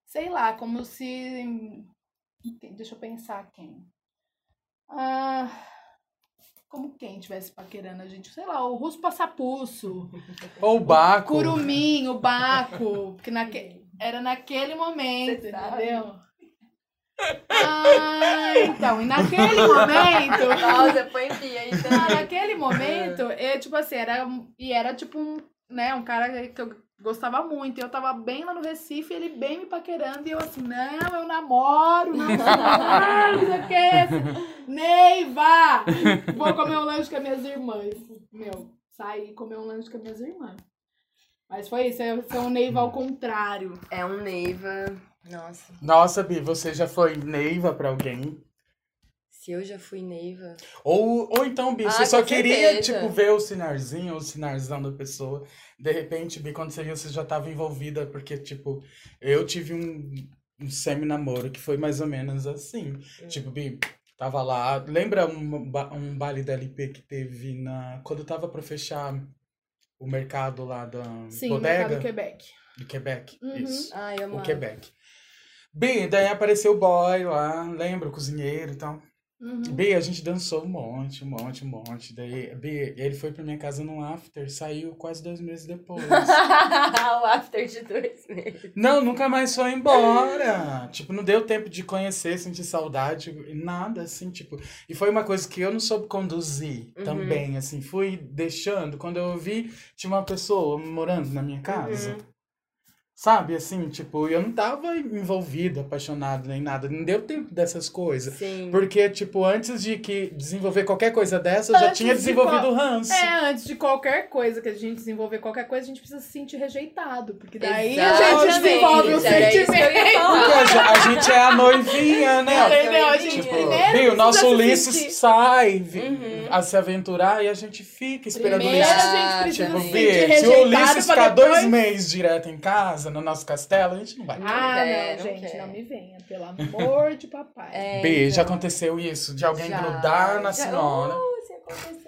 Sei lá, como se. Deixa eu pensar quem. Ah, como quem tivesse paquerando a gente. Sei lá, o Russo Passapuço. [laughs] Ou o Baco. Curumim, o Baco. Que naque... era naquele momento, Você sabe. entendeu? Ah, então, e naquele momento. Nossa, põe pia Ah, também. naquele momento, eu, tipo assim, era. E era tipo um, né, um cara que eu gostava muito. E eu tava bem lá no Recife, ele bem me paquerando. E eu assim, não, eu namoro, não, não, sei o que. Neiva! Vou comer um lanche com as minhas irmãs. Meu, saí e comer um lanche com as minhas irmãs. Mas foi isso, sou um Neiva ao contrário. É um Neiva. Nossa, Nossa, Bi, você já foi Neiva pra alguém? se eu já fui Neiva. Ou, ou então, Bi, você Ah, só com queria, certeza. tipo, ver o sinarzinho, o sinarzão da pessoa. De repente, Bi, quando você viu, você já tava envolvida, porque, tipo, eu tive um, um semi-namoro que foi mais ou menos assim. Hum. Tipo, Bi, tava lá. Lembra um, um baile da LP que teve na. Quando tava pra fechar o mercado lá da Sim, bodega? Mercado Quebec. Do Quebec. Uhum. Isso. Ai, O. Quebec. Bem, daí apareceu o boy lá, lembra, o cozinheiro e tal. Uhum. Bem, a gente dançou um monte, um monte, um monte. Daí, Bem, ele foi pra minha casa num after, saiu quase dois meses depois. [laughs] o after de dois meses. não, nunca mais foi embora. Tipo, não deu tempo de conhecer, sentir saudade, nada, assim, tipo. E foi uma coisa que eu não soube conduzir Uhum. também, assim. Fui deixando. Quando eu vi, tinha uma pessoa morando na minha casa. Uhum. Sabe, assim, tipo, eu não tava envolvido, apaixonado nem nada. Não deu tempo dessas coisas. Sim. Porque, tipo, antes de que desenvolver qualquer coisa dessa, eu já tinha de desenvolvido qual- o ranço. É, antes de qualquer coisa que a gente desenvolver, qualquer coisa, a gente precisa se sentir rejeitado. Porque daí a Exatamente, gente desenvolve o sentimento. Porque a, ge- a gente é a noivinha, né? Entendeu? A gente Tipo, o nosso Ulisses sentir- sai Uhum. a se aventurar e a gente fica esperando o Ulisses. a gente precisa Tipo, se sentir se o Ulisses ficar depois... dois meses direto em casa, no nosso castelo, a gente não vai. Ah, não, não gente, quer. não me venha. Pelo amor de papai. É, B, já então. aconteceu isso, de alguém Já, grudar na já- senhora. Oh, isso aconteceu.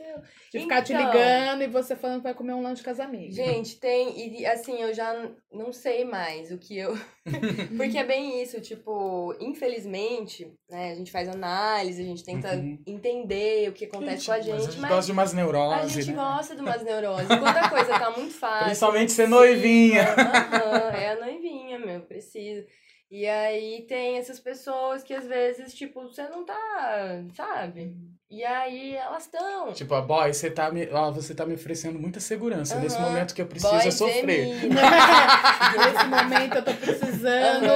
De ficar te Então, ligando e você falando que vai comer um lanche com as amigas. Gente, tem. E assim, eu já não sei mais o que eu. [laughs] Porque é bem isso, tipo, infelizmente, né? A gente faz análise, a gente tenta Uhum. entender o que acontece com a mas gente, a gente mas. gosta de umas A neuroses, gente né? gosta de umas neuroses. Quando a coisa tá muito [laughs] fácil. Principalmente ser noivinha. Aham, é a noivinha, meu, precisa. E aí tem essas pessoas que às vezes, tipo, você não tá, sabe? E aí elas estão. Tipo, a boy, você tá me, ó, você tá me oferecendo muita segurança. Nesse Aham. momento que eu preciso Boy é sofrer. [laughs] Nesse momento eu tô precisando.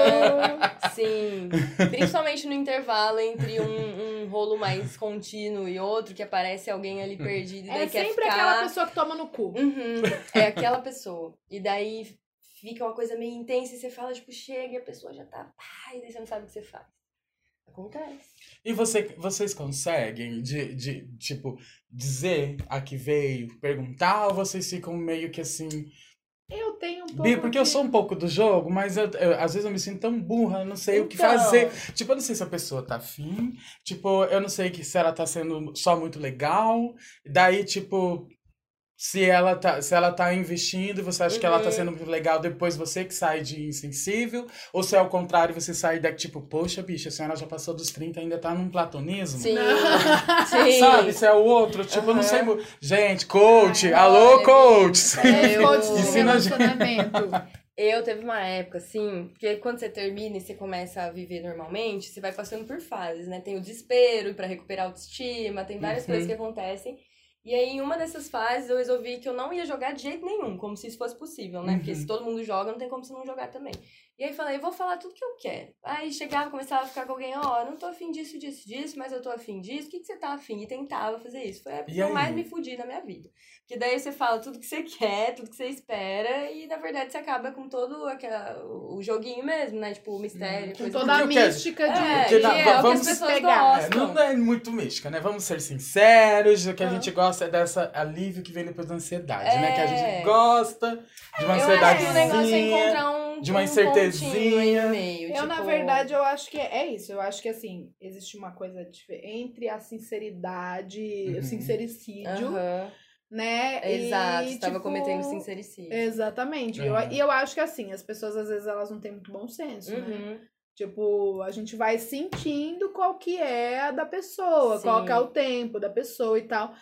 Sim. Principalmente no intervalo entre um, um rolo mais contínuo e outro, que aparece alguém ali perdido e daí É quer sempre ficar... aquela pessoa que toma no cu. Uhum, é aquela pessoa. E daí fica uma coisa meio intensa e você fala, tipo, chega e a pessoa já tá. Pá, e daí você não sabe o que você faz. Acontece. E você, vocês conseguem, de, de, tipo, dizer a que veio, perguntar, ou vocês ficam meio que assim. Eu tenho um pouco. Bi, porque eu de- sou um pouco do jogo, mas eu, eu- às vezes eu me sinto tão burra, eu não sei o que Então. fazer. Tipo, eu não sei se a pessoa tá afim. Tipo, eu não sei que, se ela tá sendo só muito legal. Daí, tipo, se ela tá, se ela tá investindo você acha que ela tá Uhum. sendo muito legal, depois você que sai de insensível. Ou se é o contrário, você sai daqui, tipo, poxa, bicha, a senhora já passou dos 30 ainda tá num platonismo. Sim. [laughs] Sim. Sabe, se é o outro, tipo, eu não sei. Gente, coach, Ai, alô, olha, coach! É, eu- [laughs] Coach de Ensina a gente. relacionamento. [laughs] Eu teve uma época, assim, porque quando você termina e você começa a viver normalmente, você vai passando por fases, né? Tem o desespero pra recuperar a autoestima, tem várias Uhum. coisas que acontecem. E aí, em uma dessas fases, eu resolvi que eu não ia jogar de jeito nenhum, como se isso fosse possível, né? Porque Uhum. se todo mundo joga, não tem como você não jogar também. E aí falei, vou falar tudo que eu quero. Aí chegava, começava a ficar com alguém, ó, não tô afim disso, disso, disso, mas eu tô afim disso, o que, que você tá afim? E tentava fazer isso. Foi a época que eu mais me fudi na minha vida. Porque daí você fala tudo que você quer, tudo que você espera, e na verdade você acaba com todo aquela, o joguinho mesmo, né? Tipo, o mistério, coisa toda a quero- mística de. É, Porque na- é o que vamos as pessoas pegar. É, não é muito mística, né? Vamos ser sinceros, o que a Ah. gente gosta é dessa alívio que vem depois da ansiedade, né? Que a É. gente gosta de uma Eu acho que o negócio é ansiedadezinha. encontrar um, de uma um incertezinha. meio. Eu, na tipo, verdade, eu acho que é isso. Eu acho que, assim, existe uma coisa diferente entre a sinceridade, Uhum. o sincericídio, aham, né? Exato, e, você tava tipo, cometendo sincericídio. Exatamente. E eu- Uhum. E eu, acho que, assim, as pessoas, às vezes, elas não têm muito bom senso, né? Uhum. Tipo, a gente vai sentindo qual que é a da pessoa, qual Sim. que é o tempo da pessoa e tal.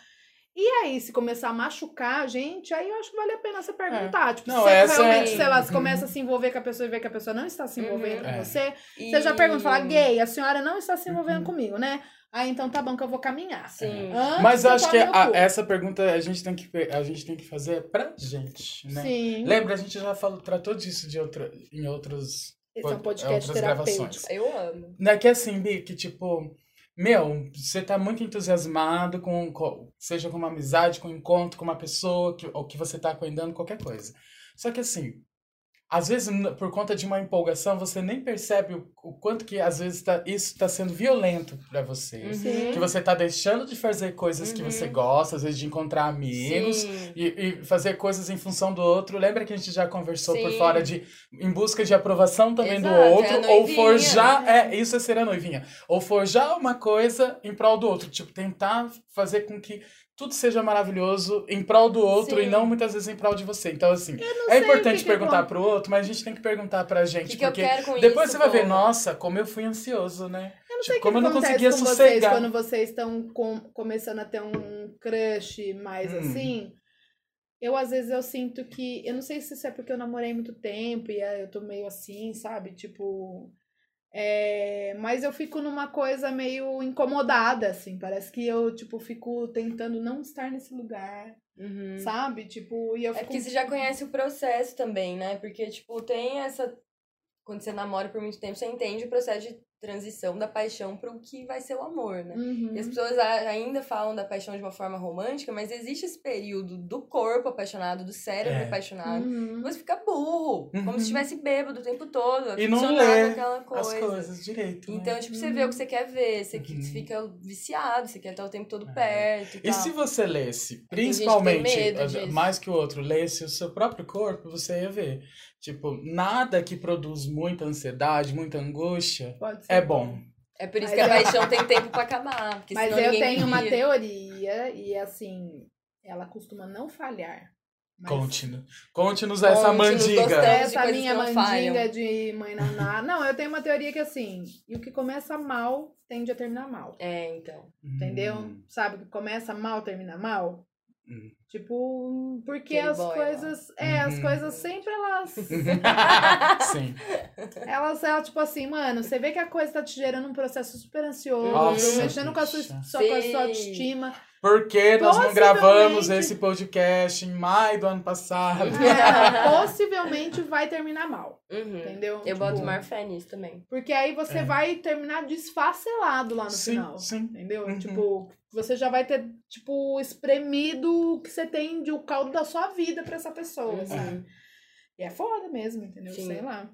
E aí, se começar a machucar a gente, aí eu acho que vale a pena você perguntar. Tipo, Não, se você essa é- realmente, sei lá, [laughs] se começa a se envolver com a pessoa e vê que a pessoa não está se envolvendo Uhum. com É. você, E- você já pergunta, fala, gay, a senhora não está se envolvendo Uhum. comigo, né? Ah, então tá bom que eu vou caminhar. Sim. Antes Mas eu acho que a- essa pergunta a gente tem que, a gente tem que fazer pra gente, né? Sim. Lembra, a gente já falou, tratou disso de outra, em outros. Esse é um pod- podcast terapêutico. gravações. Eu amo. Não é que assim, Bi, que tipo, meu, você tá muito entusiasmado com, com- seja com uma amizade, com um encontro com uma pessoa, que, ou que você tá cuidando, qualquer coisa. Só que assim, às vezes, por conta de uma empolgação, você nem percebe o, o quanto que às vezes tá, isso tá sendo violento pra você. Uhum. Que você tá deixando de fazer coisas que Uhum. você gosta, às vezes de encontrar amigos. E, e fazer coisas em função do outro. Lembra que a gente já conversou por Sim. fora de em busca de aprovação também Exato, do é outro, a ou forjar, é, isso é ser a noivinha. Ou forjar uma coisa em prol do outro, tipo tentar fazer com que tudo seja maravilhoso em prol do outro Sim. e não muitas vezes em prol de você. Então assim, é sei importante que que perguntar acon- pro outro, mas a gente tem que perguntar pra gente, que, que porque depois isso? você vai ver, nossa, como eu fui ansioso, né? Eu não sei o que como eu não conseguia com vocês sossegar. quando vocês estão com- começando a ter um crush mais Hum. assim. Eu, às vezes, eu sinto que... Eu não sei se isso é porque eu namorei muito tempo e eu tô meio assim, sabe? Tipo... é, Mas eu fico numa coisa meio incomodada, assim. Parece que eu, tipo, fico tentando não estar nesse lugar, Uhum. sabe? Tipo, e eu É fico... porque você já conhece o processo também, né? Porque, tipo, tem essa. Quando você namora por muito tempo, você entende o processo de transição da paixão pro que vai ser o amor, né? Uhum. E as pessoas ainda falam da paixão de uma forma romântica, mas existe esse período do corpo apaixonado, do cérebro É. apaixonado. Uhum. Você fica burro, como Uhum. se estivesse bêbado o tempo todo, E não lê àquela As coisa. coisas direito. né? Então, tipo, você vê o que você quer ver, você que- Uhum. fica viciado, você quer estar o tempo todo É. perto e, E tal. se você lesse, principalmente, eh, mais que o outro, lesse o seu próprio corpo, você ia ver. Tipo, nada que produz muita ansiedade, muita angústia, Pode ser é bom. É por isso Mas que a eu- paixão tem tempo pra acabar. Porque Mas senão eu ninguém tenho uma teoria e assim, ela costuma não falhar. Mas Conte-nos. Conte-nos essa mandiga. Essa minha mandinga falham. de mãe não dá. [laughs] Não, eu tenho uma teoria que assim, e o que começa mal tende a terminar mal. É, então. Entendeu? Hum. Sabe? O que começa mal, termina mal. Hum. Tipo, porque Aquele as boy lá. coisas. É, as Uhum. coisas sempre elas elas. [laughs] [laughs] Sim. elas, elas, tipo assim, mano, você vê que a coisa tá te gerando um processo super ansioso, Nossa, mexendo com a sua, sua, com a sua autoestima. Porque nós não gravamos esse podcast em maio do ano passado. É, [laughs] possivelmente vai terminar mal, Uhum. entendeu? Eu boto Tipo, mar fé nisso também. Porque aí você É. vai terminar desfacelado lá no sim, final. sim. Entendeu? Uhum. Tipo, você já vai ter, tipo, espremido o que você tem de o caldo da sua vida pra essa pessoa, Uhum. sabe? E é foda mesmo, entendeu? Sim. Sei lá.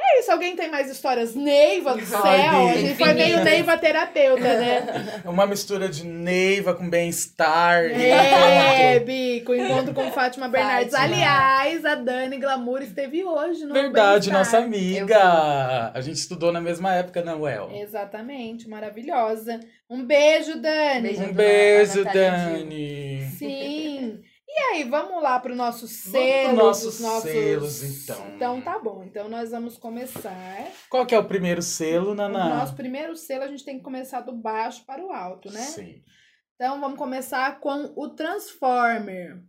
É isso, alguém tem mais histórias? Neiva do céu, Ai, a gente foi meio. Neiva terapeuta, né? Uma mistura de Neiva com bem-estar. É, Bi, com o encontro com Fátima Bernardes. Fátima. Aliás, a Dani Glamour esteve hoje no Verdade, nossa amiga. A gente estudou na mesma época, não, El? Exatamente, maravilhosa. Um beijo, Dani. Beijo. Um beijo, na. Dani. Sim. E aí, vamos lá pro nosso Vamos pro selo. nossos os nossos selos, então. Então tá bom. Então nós vamos começar. Qual que é o primeiro selo, O Naná? nosso primeiro selo a gente tem que começar do baixo para o alto, né? Sim. Então vamos começar com o Transformer. [laughs]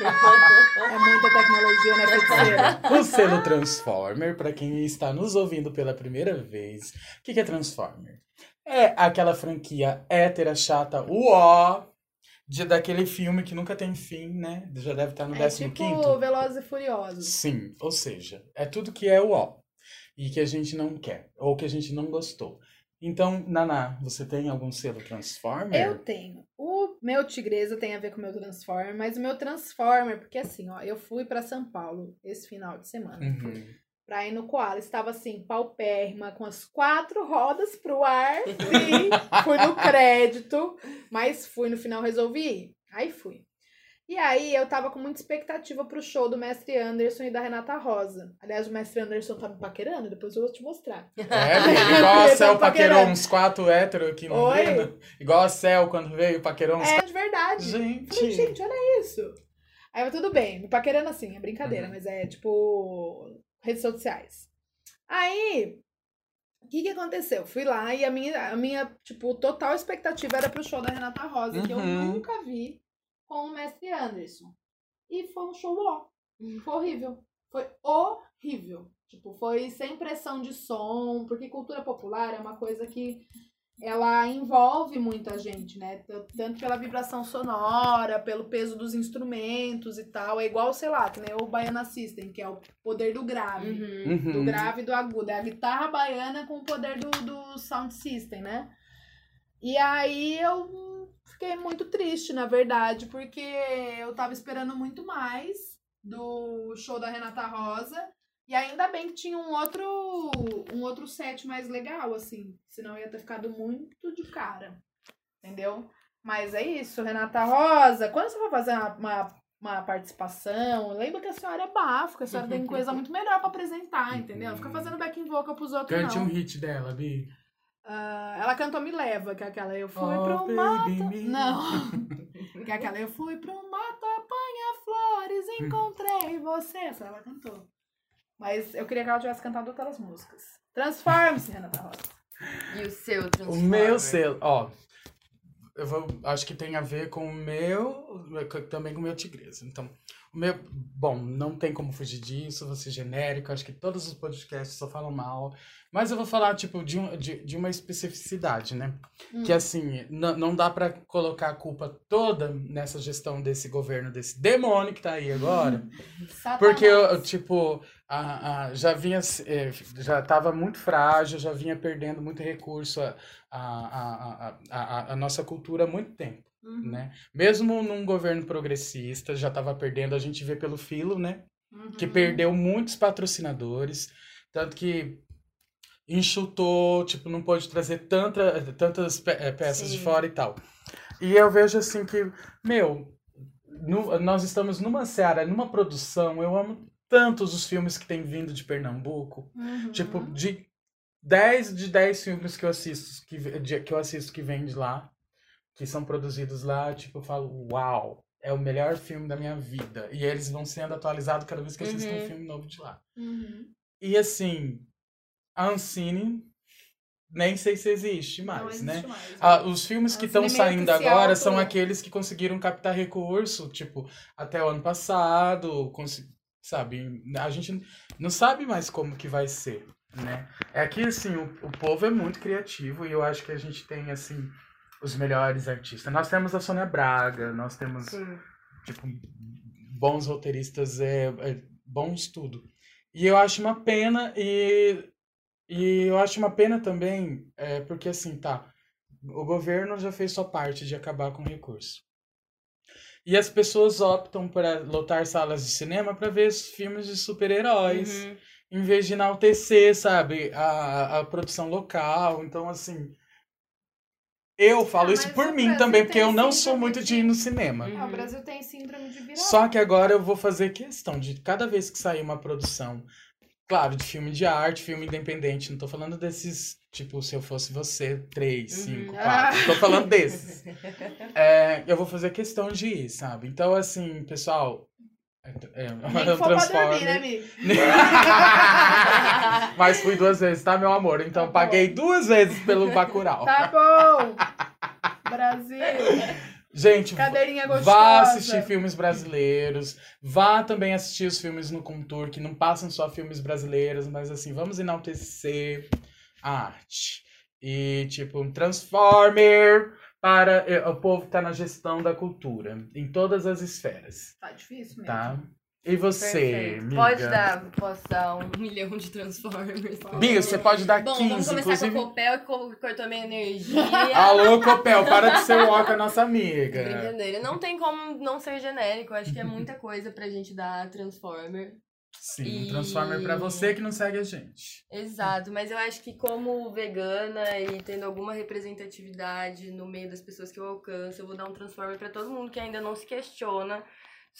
É muita tecnologia, né, feiticeira? O selo Transformer, para quem está nos ouvindo pela primeira vez, o que, que é Transformer? É aquela franquia hétera chata, uó, de, daquele filme que nunca tem fim, né? Já deve estar no É 15 tipo quinto. Velozes e Furiosos. Sim, ou seja, é tudo que é uó. E que a gente não quer, ou que a gente não gostou. Então, Naná, você tem algum selo Transformer? Eu tenho. O meu Tigresa tem a ver com o meu Transformer, mas o meu Transformer, porque assim, ó, eu fui pra São Paulo esse final de semana. Uhum. Pra ir no Koala. Estava assim, paupérrima, com as quatro rodas pro ar. E [laughs] fui no crédito, mas fui no final, resolvi ir. Aí fui. E aí eu tava com muita expectativa pro show do Mestre Anderson e da Renata Rosa. Aliás, o Mestre Anderson tá me paquerando, depois eu vou te mostrar. É, [laughs] igual a Cel paquerou paquerando. uns quatro héteros aqui no Oi? Londrina. Igual a Cel quando veio, paquerou uns É de verdade. Gente. Falei, gente, olha isso. Aí eu, tudo bem, me paquerando assim, é brincadeira, Uhum. mas é tipo redes sociais. Aí, o que que aconteceu? Fui lá e a minha, a minha, tipo, total expectativa era pro show da Renata Rosa, que eu Uhum. nunca vi com o Mestre Anderson. E foi um show ó. Foi horrível. Foi horrível. Tipo, foi sem pressão de som, porque cultura popular é uma coisa que ela envolve muita gente, né? Tanto pela vibração sonora, pelo peso dos instrumentos e tal. É igual, sei lá, que nem o Baiana System, que é o poder do grave. Uhum. Uhum. Do grave e do agudo. É a guitarra baiana com o poder do, do sound system, né? E aí eu fiquei muito triste, na verdade, porque eu tava esperando muito mais do show da Renata Rosa. E ainda bem que tinha um outro, um outro set mais legal, assim. Senão ia ter ficado muito de cara. Entendeu? Mas é isso, Renata Rosa. Quando você for fazer uma, uma, uma participação, lembra que a senhora é bafo, que a senhora tem coisa muito melhor pra apresentar, entendeu? Não Fica fazendo backing vocal pros outros, Cante não. um hit dela, Bi. Ah, ela cantou Me Leva, que é aquela Eu fui Oh, pro mato. me- Não. [laughs] que é aquela Eu fui pro mato, apanha flores, encontrei você. Essa ela cantou. Mas eu queria que ela tivesse cantado outras músicas. Transforme-se, Renata Rosa. E o seu O Transformer? meu selo, ó. Eu vou, acho que tem a ver com o meu, também com o meu tigresa. Então, o meu, bom, não tem como fugir disso, vou ser genérico, acho que todos os podcasts só falam mal. Mas eu vou falar, tipo, de, um, de, de uma especificidade, né? Hum. Que assim, não dá pra colocar a culpa toda nessa gestão desse governo, desse demônio que tá aí agora. [laughs] Porque, eu, tipo, a, a- já vinha, eh, já estava muito frágil, já vinha perdendo muito recurso a, a, a, a, a, a nossa cultura há muito tempo, Uhum, né? Mesmo num governo progressista, já estava perdendo, a gente vê pelo filo, né? Que uhum. perdeu muitos patrocinadores, tanto que enxutou, tipo, não pôde trazer tanta, tantas pe- eh, peças de Sim. fora e tal. E eu vejo assim que, meu, nu- nós estamos numa seara, numa produção, eu amo tantos os filmes que têm vindo de Pernambuco. Uhum. Tipo, de 10 de 10 filmes que eu assisto, que, de- que eu assisto que vem de lá, que são produzidos lá, tipo, eu falo, uau, é o melhor filme da minha vida. E eles vão sendo atualizados cada vez que eu assisto um Uhum. filme novo de lá. Uhum. E assim, a Ancine nem sei se existe mais, não existe né? mais. Ah, os filmes É que estão saindo agora são aqueles que conseguiram captar recurso, tipo, até o ano passado, sabe? A gente não sabe mais como que vai ser, né? É que, assim, o, o povo é muito criativo e eu acho que a gente tem, assim, os melhores artistas. Nós temos a Sônia Braga, nós temos, tipo, bons roteiristas, é, é, bons tudo. E eu acho uma pena, e, e eu acho uma pena também, é, porque assim, tá, o governo já fez sua parte de acabar com o recurso. E as pessoas optam para lotar salas de cinema para ver os filmes de super-heróis, Uhum. em vez de enaltecer, sabe, a, a produção local. Então, assim, eu falo Ah, isso por mim Brasil também, porque eu não sou muito de ir no cinema. Uhum. Ah, o Brasil tem síndrome de vira Só que agora eu vou fazer questão de cada vez que sair uma produção, claro, de filme de arte, filme independente, não tô falando desses, tipo, se eu fosse você, três, Uhum. cinco, Ah. quatro, tô falando [laughs] desses. É, eu vou fazer questão de ir, sabe? Então, assim, pessoal, é, é, que [laughs] um Transformer. né, amigo? [laughs] Mas fui duas vezes, tá, meu amor? Então Tá paguei duas vezes pelo Bacurau. Tá bom! Brasil! Gente, Cadeirinha gostosa. Vá assistir filmes brasileiros. Vá também assistir os filmes no Contour, que não passam só filmes brasileiros, mas assim, vamos enaltecer a arte. E, tipo, um Transformer para. eh, O povo que tá na gestão da cultura, em todas as esferas, Tá difícil mesmo. tá? E você, Perfeito. Pode dar, posso dar um milhão de Transformers. Bia, você pode dar Bom, 15, vamos começar inclusive. com o Copel, que co- cortou minha energia. [laughs] Alô, Copel, para de ser o Oca, nossa amiga. Brincadeira. Não tem como não ser genérico. Acho que é muita coisa pra gente dar Transformer. Sim, um E- Transformer pra você que não segue a gente. Exato, mas eu acho que como vegana e tendo alguma representatividade no meio das pessoas que eu alcanço, eu vou dar um Transformer pra todo mundo que ainda não se questiona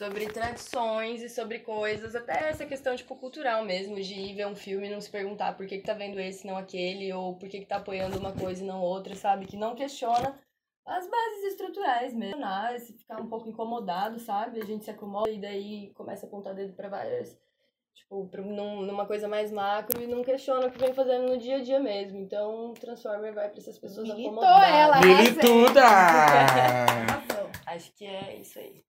sobre tradições e sobre coisas, até essa questão tipo cultural mesmo, de ir ver um filme e não se perguntar por que, que tá vendo esse e não aquele, ou por que, que tá apoiando uma coisa e não outra, sabe? Que não questiona as bases estruturais mesmo. Se ficar um pouco incomodado, sabe? A gente se acomoda e daí começa a apontar dedo pra várias Tipo, pra- num- numa coisa mais macro e não questiona o que vem fazendo no dia a dia mesmo. Então, Transformer vai pra essas pessoas Militou acomodadas. ela. Lili arrasei. Tuda! Arrasou. [laughs] Acho que é isso aí.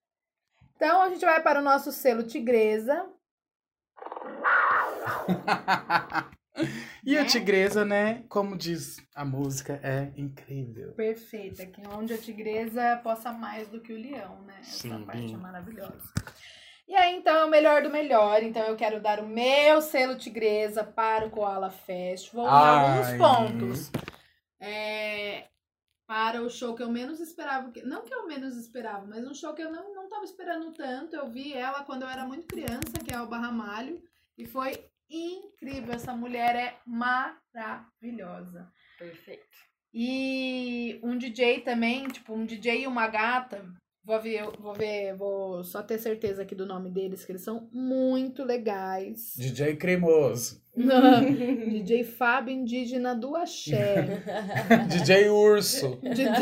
Então a gente vai para o nosso selo Tigresa. [laughs] e a Né? tigresa, né? Como diz a música, é incrível. Perfeita, que onde a tigresa possa mais do que o leão, né? Essa Sim. parte é maravilhosa. E aí, então, é o melhor do melhor. Então, eu quero dar o meu selo tigresa para o Koala Festival. em alguns pontos. É, para o show que eu menos esperava. que- Não que eu menos esperava, mas um show que eu não, não tava esperando tanto. Eu vi ela quando eu era muito criança, que é o Barramalho. E foi incrível. Essa mulher é maravilhosa. Perfeito. E um DJ também, tipo, um DJ e uma gata. Vou ver, vou ver, vou só ter certeza aqui do nome deles, que eles são muito legais. DJ Cremoso. [laughs] DJ Fábio Indígena do Axé. [laughs] DJ Urso. DJ.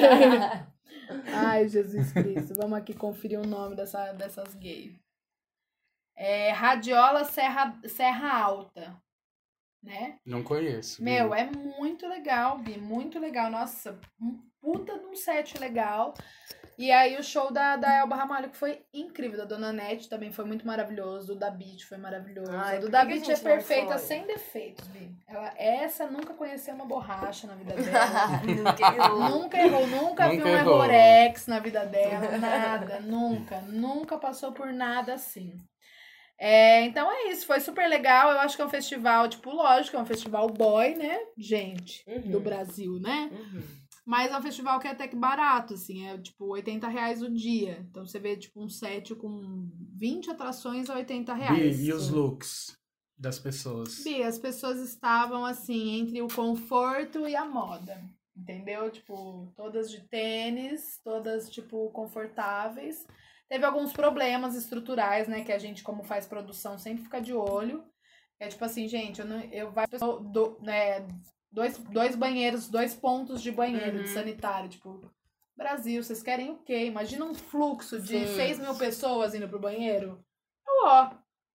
Ai, Jesus Cristo. Vamos aqui conferir o nome dessa, dessas gays. É Radiola Serra, Serra Alta. Né? Não conheço. Meu, viu? é muito legal, Bi, muito legal. Nossa, um puta de um set legal. E aí o show da, da Elba Ramalho, que foi incrível. Da Dona Nete também foi muito maravilhoso. O da Beat foi maravilhoso. Ai, do da Beat é perfeita, foi? sem defeitos, Bi. Ela, essa nunca conheceu uma borracha na vida dela. [laughs] Nunca errou. nunca errou, nunca, viu Nunca um errou. errorex na vida dela. Nada, nunca. Nunca passou por nada assim. É, então é isso, foi super legal. Eu acho que é um festival, tipo, lógico, é um festival boy, né? Gente, do Uhum. Brasil, né? Uhum. Mas é um festival que é até que barato, assim, é tipo 80 reais o dia. Então você vê, tipo, um set com 20 atrações a 80 reais. Bi, e os looks das pessoas? Bi, as pessoas estavam assim, entre o conforto e a moda. Entendeu? Tipo, todas de tênis, todas, tipo, confortáveis. Teve alguns problemas estruturais, né? Que a gente, como faz produção, sempre fica de olho. É tipo assim, gente, eu, não, eu vai do, né, dois, dois banheiros, dois pontos de banheiro de Uhum. sanitário, tipo, Brasil, vocês querem o quê? Imagina um fluxo de Sim. 6 mil pessoas indo pro banheiro. É o ó,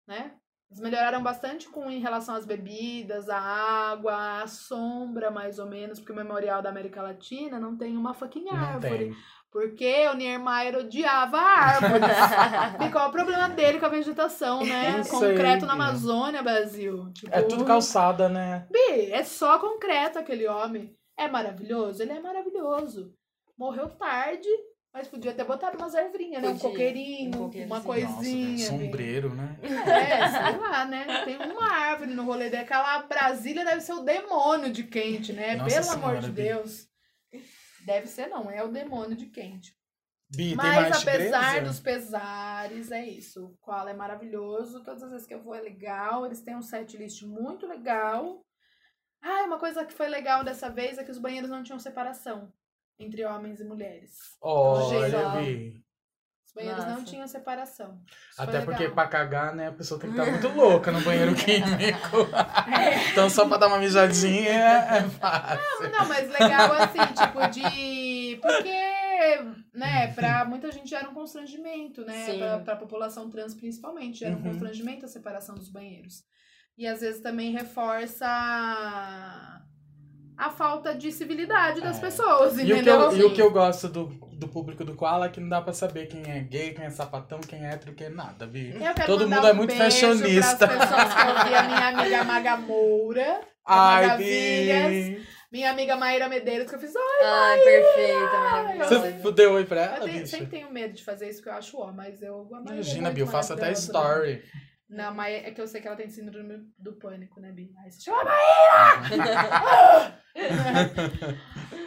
né? Eles melhoraram bastante com em relação às bebidas, à água, à sombra, mais ou menos, porque o Memorial da América Latina não tem uma fucking árvore. Porque o Niemeyer odiava árvores. [laughs] e qual é o problema dele com a vegetação, né? Sei, Concreto na Bia. Amazônia, Brasil. Tipo, É tudo calçada, né? Bi, é só concreto aquele homem. É maravilhoso? Ele é maravilhoso. Morreu tarde, mas podia ter botado umas ervrinhas, né? Um coqueirinho, Um uma Nossa, coisinha. velho, Bi. sombreiro, né? É, sei lá, né? Tem uma árvore no rolê dele. Aquela Brasília deve ser o demônio de quente, né? Nossa Pelo Senhora, amor de Bi. Deus. Deve ser, não. É o demônio de quente. Bi, tem Mas apesar dos pesares, é isso. O Koala é maravilhoso. Todas as vezes que eu vou é legal. Eles têm um set list muito legal. Ah, uma coisa que foi legal dessa vez é que os banheiros não tinham separação entre homens e mulheres. Olha, Legal. Bi. Os banheiros não Massa. tinham separação. Isso Até porque legal. pra cagar, né, a pessoa tem que estar [laughs] muito louca no banheiro [laughs] químico. [laughs] então só pra dar uma mijadinha é fácil. Não, mas legal assim, tipo, de. Porque, né, pra muita gente gera um constrangimento, né? Sim. Pra, pra população trans, principalmente, gera um Uhum. constrangimento a separação dos banheiros. E às vezes também reforça a, falta de civilidade das É. pessoas, E o, que entendeu? eu, e o que eu gosto do, do público do Koala é que não dá pra saber quem é gay, quem é sapatão, quem é hétero, quem é nada. Eu quero Todo mundo é um muito beijo fashionista. Pras pessoas que eu vi a minha amiga Maga Moura, Ai, Maravilhas. Minha amiga Maíra Medeiros, que eu fiz. Ai, Ai, perfeita, maravilhosa. Você fudeu oi pra eu ela, tenho- bicho? sempre tenho medo de fazer isso, porque eu acho ó, mas eu. é Imagina, muito Bi, eu faço até né? story. Não, mas é que eu sei que ela tem síndrome do pânico, né, Bi? Aí você chama Maíra! [laughs]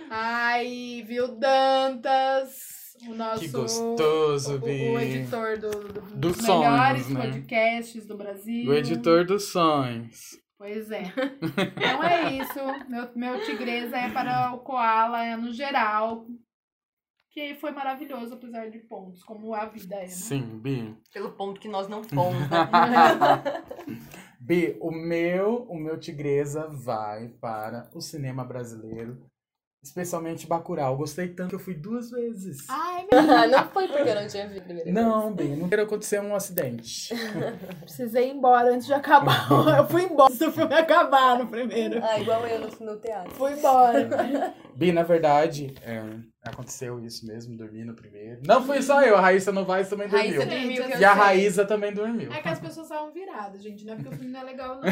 Ai, viu Dantas, o nosso. Que gostoso, o, Bi. o editor do, do- Dos melhores sonhos, né? podcasts do Brasil. O editor dos sonhos. Pois é. [laughs] Então é isso. Meu, meu tigresa é para o Koala é no geral. Que foi maravilhoso, apesar de pontos, como a vida é. Né? Sim, Bi. Pelo ponto que nós não [laughs] fomos. Bi, o meu, o meu tigresa vai para o cinema brasileiro, especialmente Bacurau. Gostei tanto que eu fui duas vezes. [laughs] Ai, meu não foi porque eu não tinha visto a primeira Não, Bi, não quero acontecer um acidente. [laughs] Precisei ir embora antes de acabar. Eu fui embora antes do filme acabar no primeiro. Ah, igual eu no, no teatro. Fui embora. Bi, na verdade, é, aconteceu isso mesmo, dormi no primeiro. Não fui só eu, a Raíssa Novaes também dormiu. Raíssa dormiu, eu E a. Raíssa também dormiu. É que as pessoas estavam viradas, gente. Não é porque o filme não é legal, não. [laughs]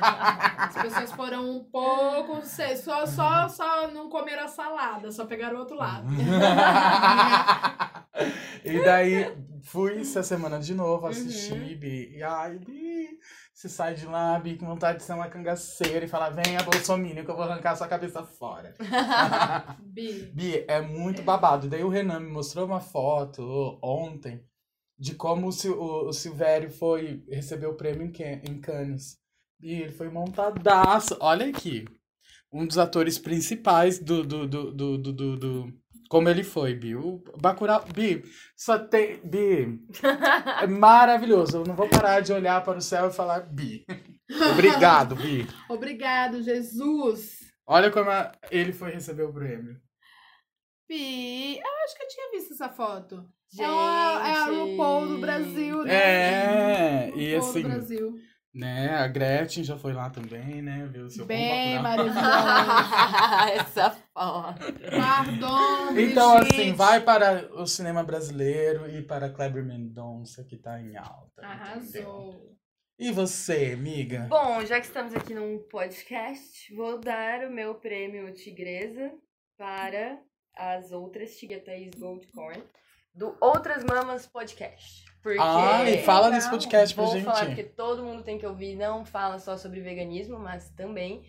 As pessoas foram um pouco. sei, Só, só, só não comeram a salada, só pegaram o outro lado. [laughs] e daí fui essa semana de novo assistir, Uhum. Bi. E ai, Bi, você sai de lá, Bi, com vontade de ser uma cangaceira e falar: venha, Bolsonaro, que eu vou arrancar sua cabeça fora. [laughs] Bi. Bi, é muito babado. Daí o Renan me mostrou uma foto ontem de como o, Sil- o, o Silvério foi receber o prêmio em, Can- em Cannes. E ele foi montadaço. Olha aqui. Um dos atores principais do, do, do, do, do- do- como ele foi, Bi. O Bacurau. Bi, só tem. Bi. [laughs] É maravilhoso. Eu não vou parar de olhar para o céu e falar Bi. [laughs] Obrigado, Bi. Obrigado, Jesus. Olha como a- ele foi receber o prêmio. Bi, eu acho que eu tinha visto essa foto. Gente. É a, é a RuPaul do Brasil, né? É, e RuPaul assim, do Brasil. Né, a Gretchen já foi lá também, né, viu? Seu Bem maravilhosa. [laughs] Essa foto. Pardon, Então, Brigitte. assim, vai para o cinema brasileiro e para Kleber Mendonça, que tá em alta. entendeu? Arrasou. E você, amiga? Bom, já que estamos aqui num podcast, vou dar o meu prêmio Tigresa para as outras Tigatéis Goldcorn do Outras Mamas Podcast. Porque Ah, e fala legal. desse podcast pra vou gente. falar porque todo mundo tem que ouvir, não fala só sobre veganismo, mas também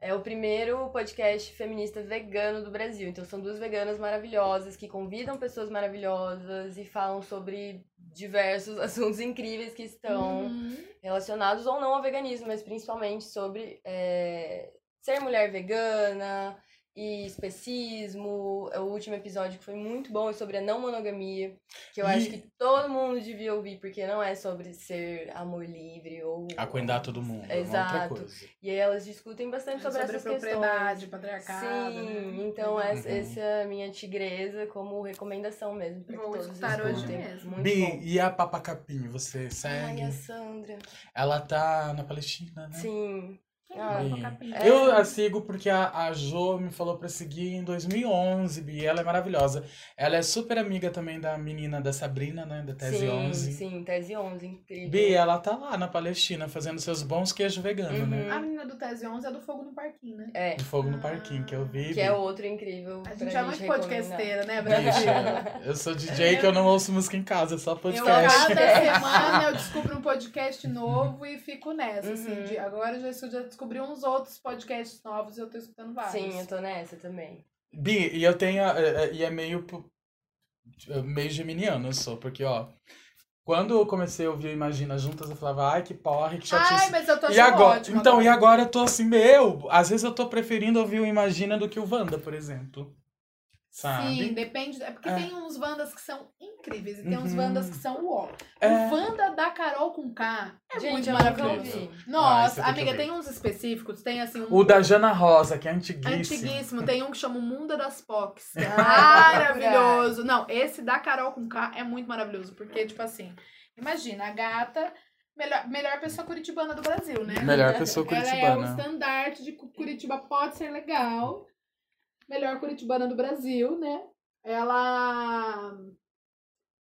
é o primeiro podcast feminista vegano do Brasil. Então são duas veganas maravilhosas que convidam pessoas maravilhosas e falam sobre diversos [laughs] assuntos incríveis que estão Uhum. relacionados ou não ao veganismo, mas principalmente sobre é, ser mulher vegana e especismo. O último episódio que foi muito bom é sobre a não monogamia, que eu E- acho que todo mundo devia ouvir, porque não é sobre ser amor livre ou. Acuendar todo mundo. É uma outra Exato. coisa. E aí elas discutem bastante sobre, sobre essas propriedade, questões. patriarcado. Sim, né? então essa, Uhum. essa é a minha tigresa como recomendação mesmo. Que todos escutar hoje mesmo. Muito Bi, bom. e a Papa Capim, você Ai, segue? a Sandra. Ela tá na Palestina, né? Sim. Ah, é? É. Eu a sigo porque a, a Jo me falou pra seguir em 2011, Bi. Ela é maravilhosa. Ela é super amiga também da menina da Sabrina, né? Da Tese sim, 11. sim, Tese 11, incrível. Bi, ela tá lá na Palestina fazendo seus bons queijos veganos, Uhum. né? A menina do Tese 11 é do Fogo no Parquinho, né? É, De fogo no parquinho, que eu vi. que Bi. é outro incrível. A gente é muito podcasteira, né, Bicha, Brasil? [laughs] eu sou DJ que eu não ouço música em casa, só Eu, podcast. cada semana, eu descubro um podcast novo e fico nessa, assim. Uhum. de- agora eu já, já descobri uns outros podcasts novos e eu tô escutando vários. Sim, eu tô nessa também. Bi, e eu tenho. é, é, E é meio. é meio geminiano, eu sou, porque, ó. Quando eu comecei a ouvir o Imagina Juntas, eu falava, ai, que porra, que chatice. Ai, mas eu tô e achando agora, ótimo então, agora. e agora eu tô assim, meu, às vezes eu tô preferindo ouvir o Imagina do que o Wanda, por exemplo. Sabe? Sim, depende. É porque É. tem uns Wandas que são incríveis e tem uns Uhum. Wandas que são uó. É. O Wanda da Carol com K é Gente, muito eu nunca maravilhoso. Ah, Nossa, que amiga, tem uns específicos, tem assim um. O da Jana Rosa, que é antiguíssimo. Antiguíssimo, tem um que chama o Mundo das Pocs. é Ah, [laughs] maravilhoso. Não, esse da Carol com K é muito maravilhoso, porque, tipo assim, imagina, a gata, melhor, melhor pessoa curitibana do Brasil, né? Melhor pessoa Ela é o curitibana. estandarte de Cu- Curitiba pode ser legal. Melhor curitibana do Brasil, né? Ela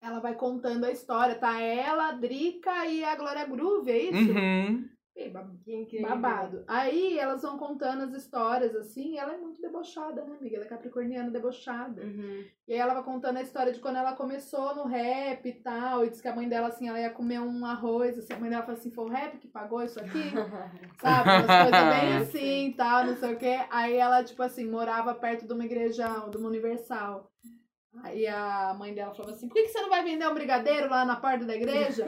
ela vai contando a história, tá? Ela, a Drica e a Glória Groove, é isso? Uhum. Incrível. Babado. Aí elas vão contando as histórias, assim, e ela é muito debochada, né, amiga? Ela é capricorniana debochada. Uhum. E aí ela vai contando a história de quando ela começou no rap e tal, e diz que a mãe dela, assim, ela ia comer um arroz, assim, a mãe dela fala assim, foi o rap que pagou isso aqui? [laughs] Sabe? Umas coisas bem [laughs] assim, tal, não sei o quê. Aí ela, tipo assim, morava perto de uma igrejão, de uma universal. Aí a mãe dela falava assim, por que, que você não vai vender um brigadeiro lá na porta da igreja?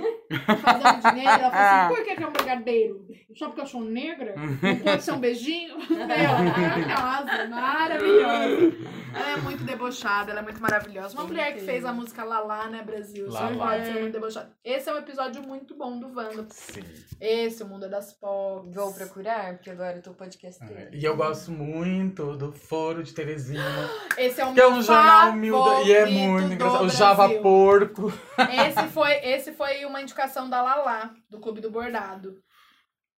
Fazendo dinheiro. Ela falou assim, [laughs] por que, que é um brigadeiro? Só porque eu sou negra? [laughs] Não pode ser um beijinho? Ela, maravilhosa, maravilhosa. Ela é muito debochada, ela é muito maravilhosa. Uma mulher que fez a música Lalá, né, Brasil? Só Lalá. pode ser muito debochada. Esse é um episódio muito bom do Wanda. Sim. Esse, o Mundo é das Pocs. Vou procurar, porque agora eu tô podcasteira. É, E eu gosto muito do Foro de Teresina. [gasps] Esse é um Que é um jornal humilde e é muito do engraçado. O Brasil. Java Porco. Esse foi, esse foi uma indicação da Lala, do Clube do Bordado.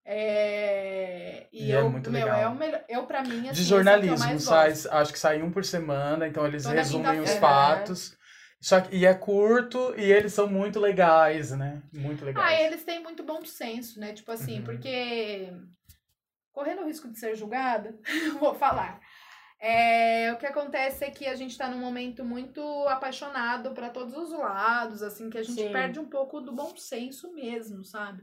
É... E, E é eu, muito meu, legal. é o melhor. Eu, pra mim, assim, De é o que eu jornalismo, sai, acho que sai um por semana, então eles Toda resumem os fatos. Só que, e é curto e eles são muito legais, né? Muito legais. Ah, eles têm muito bom senso, né? Tipo assim, Uhum. porque correndo o risco de ser julgada, [laughs] vou falar. É, o que acontece é que a gente tá num momento muito apaixonado pra todos os lados, assim, que a gente Sim. perde um pouco do bom senso mesmo, sabe?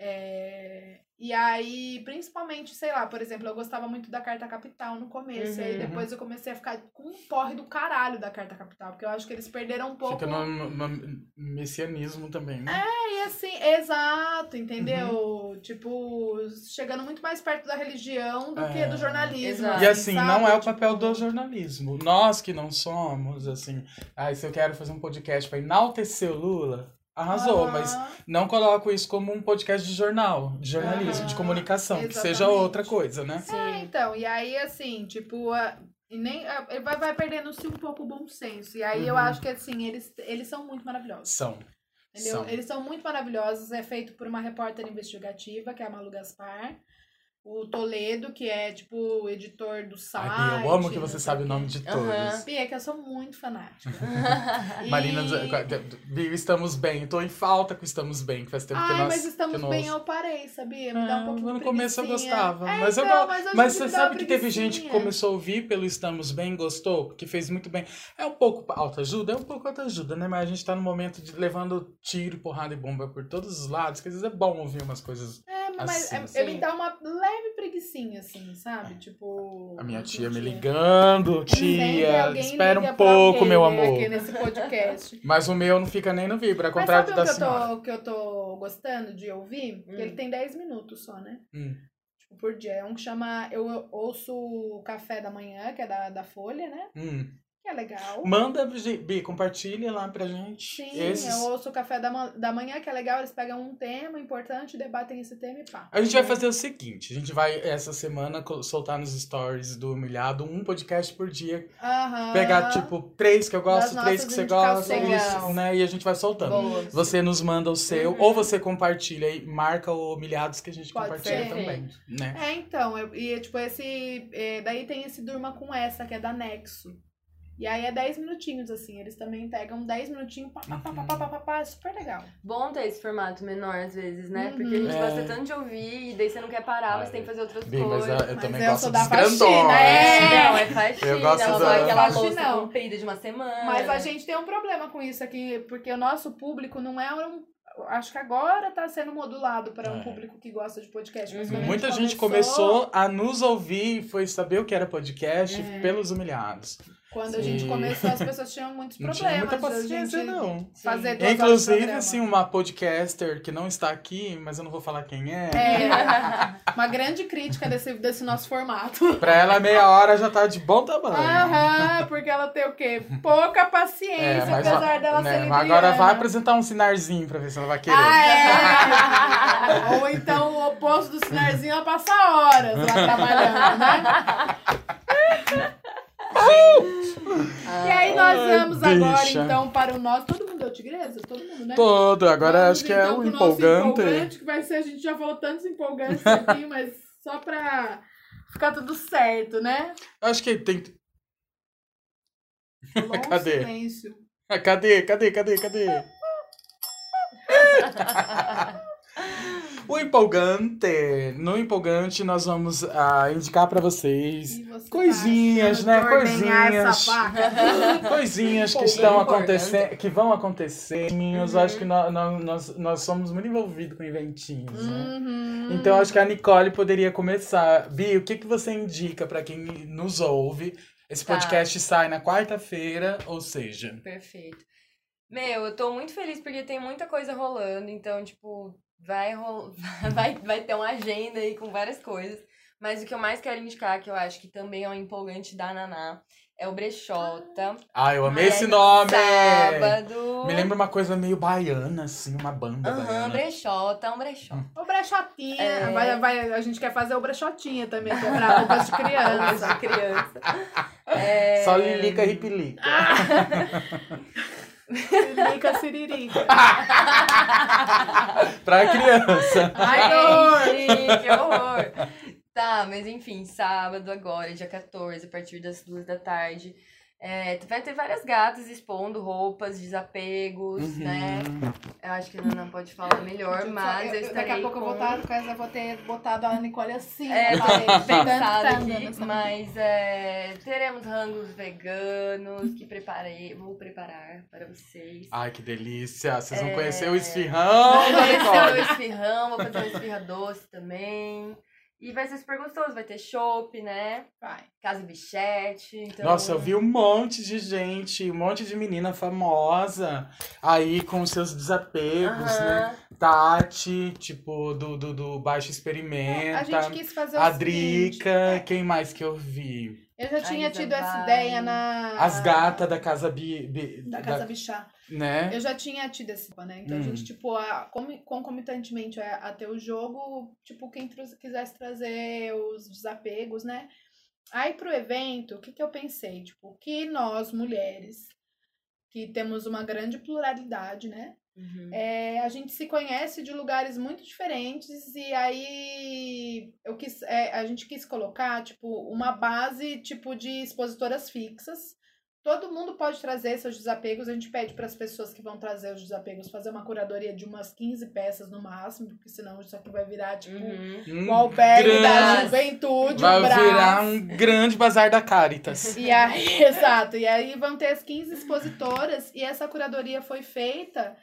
É, e aí, principalmente, sei lá, por exemplo, eu gostava muito da Carta Capital no começo, e aí Uhum. depois eu comecei a ficar com um porre do caralho da Carta Capital, porque eu acho que eles perderam um pouco. Fica no, no- no messianismo também, né? E assim, exato, entendeu? Uhum. Tipo, chegando muito mais perto da religião do que É. do jornalismo. Exato. E assim, sabe? não é o Tipo, papel do jornalismo. Nós que não somos, assim, ah, se eu quero fazer um podcast pra enaltecer o Lula, arrasou, aham, mas não coloco isso como um podcast de jornal, de jornalismo, de Aham, comunicação, que seja exatamente. outra coisa, né? É, então, e aí assim, tipo, a- e nem, a- ele vai, vai perdendo-se um pouco o bom senso. E aí eu Uhum. acho que assim, eles, eles são muito maravilhosos. São. Entendeu? São. Eles são muito maravilhosos. É feito por uma repórter investigativa, que é a Malu Gaspar. O Toledo, que é, tipo, editor do site. Ai, eu amo que você sabe o nome de todos. Bia, que eu sou muito fanática. [laughs] E- Marina, Bia, estamos bem. Tô em falta com Estamos Bem, que faz tempo que Ai, nós. mas estamos que bem, eu parei, sabia? Me dá um Ah, pouquinho no de começo eu gostava, É, mas eu então, gosto. mas, Mas você sabe que teve gente que começou a ouvir pelo Estamos Bem, gostou, porque fez muito bem. É um pouco autoajuda? É um pouco autoajuda, né? Mas a gente tá no momento de levando tiro, porrada e bomba por todos os lados, que às vezes é bom ouvir umas coisas. É, mas Assim, é- eu me dá uma leve preguicinha, assim, sabe? Tipo. A minha tia me ligando, tia, espera liga um pouco, meu né, amor. Aqui nesse podcast. [laughs] Mas o meu não fica nem no vibra, ao Mas contrário sabe da o que eu, senhora. tô, que eu tô gostando de ouvir? Que Hum. ele tem 10 minutos só, né? Hum. tipo, por dia. É um que chama. Eu ouço o Café da Manhã, que é da, da Folha, né? Hum. É legal. Manda, Bi, compartilha lá pra gente. Sim, esses. eu ouço o Café da, Ma- da Manhã, que é legal. Eles pegam um tema importante, debatem esse tema e pá. A gente vai fazer o seguinte, a gente vai essa semana soltar nos stories do Humilhado um podcast por dia. Aham. Pegar, tipo, três que eu gosto, Das três que você gosta, isso, né? E a gente vai soltando. Boa. Você nos manda o seu, Uhum. ou você compartilha e marca o Humilhados que a gente Pode compartilha ser. também, né? É, então, eu, e tipo, esse. é, daí tem esse Durma com essa, que é da Nexo. E aí é 10 minutinhos, assim. Eles também pegam 10 minutinhos, pá, pá, pá, pá, pá, pá, pá, pá, é super legal. Bom ter esse formato menor às vezes, né? Uhum. Porque a gente É. gosta tanto de ouvir e daí você não quer parar, você tem que fazer outras mas coisas. eu, eu Mas também eu gosto da faxina, grandões. é. Não, é faxina, Eu gosto ela da- vai aquela louça Faxinão. comprida de uma semana. Mas a gente tem um problema com isso aqui, porque o nosso público não é um. Acho que agora tá sendo modulado para um É. público que gosta de podcast. mas Uhum. Muita gente começou a nos ouvir e foi saber o que era podcast É. pelos humilhados. Quando a gente Sim. começou, as pessoas tinham muitos Não problemas. tinha muita paciência, não. Fazer duas de Inclusive, assim, uma podcaster que não está aqui, mas eu não vou falar quem é. É, [laughs] uma grande crítica desse, desse nosso formato. Pra ela, meia hora já tá de bom tamanho. Aham, porque ela tem o quê? Pouca paciência, É, apesar dela né, ser libriana. agora vai apresentar um sinarzinho pra ver se ela vai querer. Ah, é! [laughs] Ou então o oposto do sinarzinho ela passa horas lá trabalhando, né? E aí nós vamos agora, Bicha. então, para o nosso... Todo mundo deu tigresa? Todo mundo, né? Todo, agora Vamos, acho que é então, o pro nosso empolgante. empolgante, que vai ser, a gente já falou tantos empolgantes aqui, [laughs] mas só pra ficar tudo certo, né? Acho que tem. Longo [laughs] Cadê? silêncio. Ah, Cadê? Cadê? Cadê? Cadê? [laughs] O empolgante. No empolgante, nós vamos ah, indicar pra vocês você Coisinhas, tá né? Coisinhas. [laughs] coisinhas que estão acontecendo, que vão acontecer. Eu Uhum. acho que nós, nós, nós somos muito envolvidos com eventinhos, né? Uhum. Então acho que a Nicole poderia começar. Bi, o que, que você indica pra quem nos ouve? Esse Tá. podcast sai na quarta-feira, ou seja, Perfeito. Meu, eu tô muito feliz porque tem muita coisa rolando, então, tipo, vai, [laughs] vai, vai ter uma agenda aí com várias coisas. Mas o que eu mais quero indicar, que eu acho que também é um empolgante da Naná, é o Brechota. Ah, eu amei esse aí, nome! Sábado. Me lembra uma coisa meio baiana, assim, uma banda Aham, baiana. Brechota, um brechó. O brechotinha. É. Vai, vai, a gente quer fazer o brechotinha também, é pra [laughs] roupas de criança. de criança. É... Só Lilica e Ripilica. [laughs] Siririca, siririca. [laughs] pra criança. Ai, que horror. Gente, que horror. Tá, mas enfim, sábado agora, dia 14, a partir das duas da tarde. É, vai ter várias gatas expondo roupas, desapegos, Uhum. né? Eu acho que a Nana pode falar melhor, mas eu, Eu- estarei Daqui a pouco eu vou, com... estar, eu vou ter botado a Nicole assim. É, na parede, pensada dançando aqui, mas é, teremos rangos veganos que preparei, vou preparar para vocês. Ai, que delícia. Vocês vão É. conhecer o esfirrão Vou da conhecer o esfirrão, vou fazer uma esfirra doce também. E vai ser super gostoso, vai ter chopp, né? Vai. Casa bichete. Então... Nossa, eu vi um monte de gente, um monte de menina famosa aí com seus desapegos, né? Tati, tipo, do, do, do Baixo A Experimenta. gente quis fazer o A seguinte, Drica, quem mais que eu vi? Eu já tinha tido essa ideia na... As gatas da Casa Bi... Bi- Da Casa Bichá. Né? Eu já tinha tido esse, né? Então Hum. a gente, tipo, a, comi- concomitantemente a, a ter o jogo, tipo, quem quisesse trazer os desapegos, né? Aí pro evento, o que, que eu pensei? Tipo, que nós, mulheres, que temos uma grande pluralidade, né? Uhum. É, a gente se conhece de lugares muito diferentes e aí eu quis, é, a gente quis colocar tipo uma base tipo de expositoras fixas. Todo mundo pode trazer seus desapegos. A gente pede para as pessoas que vão trazer os desapegos fazer uma curadoria de umas 15 peças no máximo, porque senão isso aqui vai virar tipo Uhum. o albergue da juventude, Vai Brás. virar um grande bazar da Caritas. E aí, [laughs] exato. E aí vão ter as 15 expositoras e essa curadoria foi feita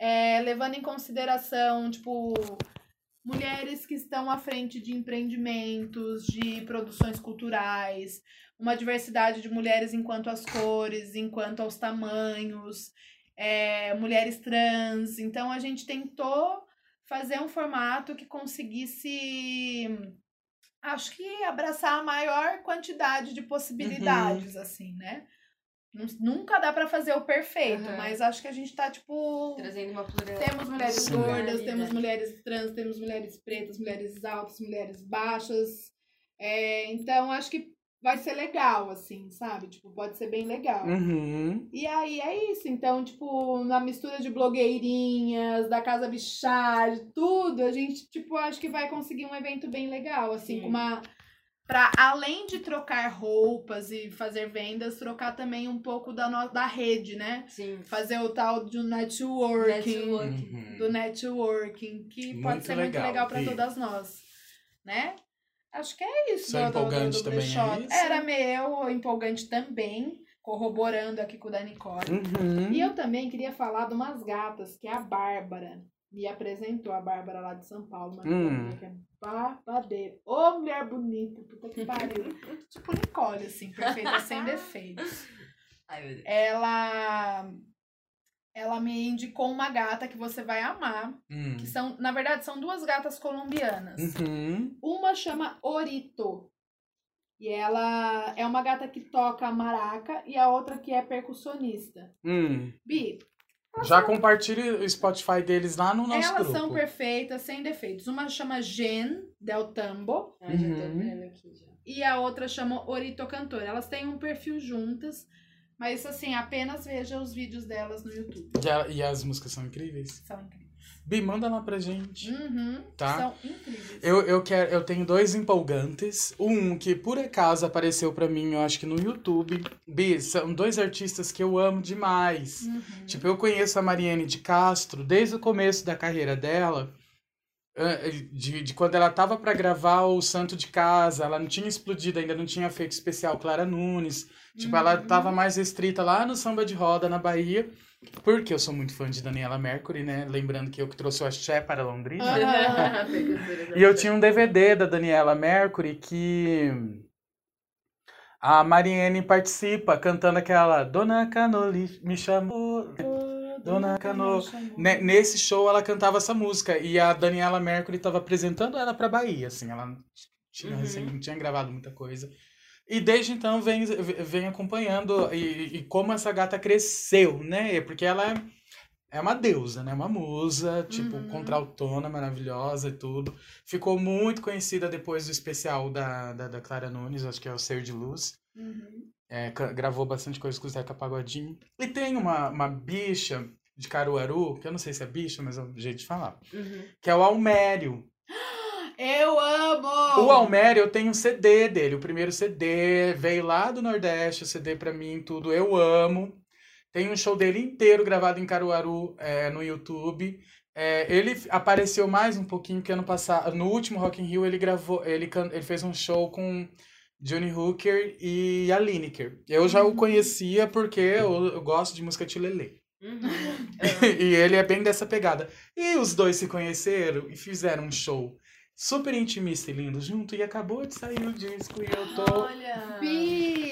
é, levando em consideração, tipo, mulheres que estão à frente de empreendimentos, de produções culturais, uma diversidade de mulheres enquanto às cores, enquanto aos tamanhos, é, mulheres trans. Então a gente tentou fazer um formato que conseguisse acho que abraçar a maior quantidade de possibilidades, assim, né? Nun- Nunca dá pra fazer o perfeito, Uhum. mas acho que a gente tá, tipo. Trazendo uma plural. Temos mulheres Sim. gordas, temos mulheres trans, temos mulheres pretas, mulheres altas, mulheres baixas. É, então, acho que vai ser legal, assim, sabe? Tipo, pode ser bem legal. Uhum. E aí é isso. Então, tipo, na mistura de blogueirinhas, da Casa Bichar, de tudo, a gente, tipo, acho que vai conseguir um evento bem legal, assim, Sim. com uma. Pra, além de trocar roupas e fazer vendas, trocar também um pouco da, no, da rede, né? Sim. Fazer o tal do networking Networking. Uhum. do networking, que Muito pode ser muito legal, legal para todas nós, né? Acho que é isso. Seu do- do- do- empolgante do também é isso? Era meu empolgante também, corroborando aqui com o da Nicole. Uhum. E eu também queria falar de umas gatas, que é a Bárbara me apresentou, a Bárbara lá de São Paulo, uma Hum. que é babadeira. Ô, mulher bonita, puta que pariu. tipo Nicole, assim, perfeita, sem [laughs] defeitos Ai, meu Deus. ela ela me indicou uma gata que você vai amar, Hum. que são, na verdade, são duas gatas colombianas. Uhum. Uma chama Orito. E ela é uma gata que toca maraca e a outra que é percussionista. Hum. Bi, Já compartilhe o Spotify deles lá no nosso elas grupo. são perfeitas, sem defeitos. Uma chama Jen Del Tambo Ai, já tô Uhum. vendo aqui já. e a outra chama Orito Cantor. Elas têm um perfil juntas, mas assim, apenas veja os vídeos delas no YouTube. E, a- e as músicas são incríveis. São incríveis. Bi, manda lá pra gente. Uhum, Tá. São incríveis. Eu, eu, quero, eu tenho dois empolgantes. Um que por acaso apareceu pra mim, eu acho que no YouTube. Bi, são dois artistas que eu amo demais. Uhum. Tipo, eu conheço a Mariane de Castro desde o começo da carreira dela. De, de quando ela tava pra gravar o Santo de Casa, ela não tinha explodido, ainda não tinha feito especial Clara Nunes. Tipo, ela Uhum. tava mais restrita lá no samba de roda, na Bahia. Porque eu sou muito fã de Daniela Mercury, né? Lembrando que eu que trouxe o axé para Londrina. Ah. [laughs] E eu tinha um DVD da Daniela Mercury que a Mariane participa cantando aquela Dona Canoli me chamou. Dona Cano. Ne- Nesse show ela cantava essa música e a Daniela Mercury estava apresentando ela pra Bahia, assim, ela tinha, Uhum. recém- não tinha gravado muita coisa. E desde então vem, vem acompanhando e, e como essa gata cresceu, né? Porque ela é, é uma deusa, né? Uma musa, tipo, Uhum. contraltona, maravilhosa e tudo. Ficou muito conhecida depois do especial da, da, da Clara Nunes, acho que é o Ser de Luz. Uhum. É, gravou bastante coisa com o Zeca Pagodinho. E tem uma, uma bicha de Caruaru, que eu não sei se é bicha, mas é o jeito de falar, Uhum. que é o Almério. [gasps] Eu amo! O Almério, eu tenho um CD dele, o primeiro CD, veio lá do Nordeste, o CD pra mim, tudo, eu amo. Tem um show dele inteiro gravado em Caruaru é, no YouTube. É, ele apareceu mais um pouquinho que ano passado, no último Rock in Rio ele gravou, ele, ele fez um show com Johnny Hooker e a Lineker. Eu já o conhecia porque eu, eu gosto de música tilelê. Uhum. [laughs] e ele é bem dessa pegada. E os dois se conheceram e fizeram um show super intimista e lindo junto e acabou de sair o disco e eu tô Olha.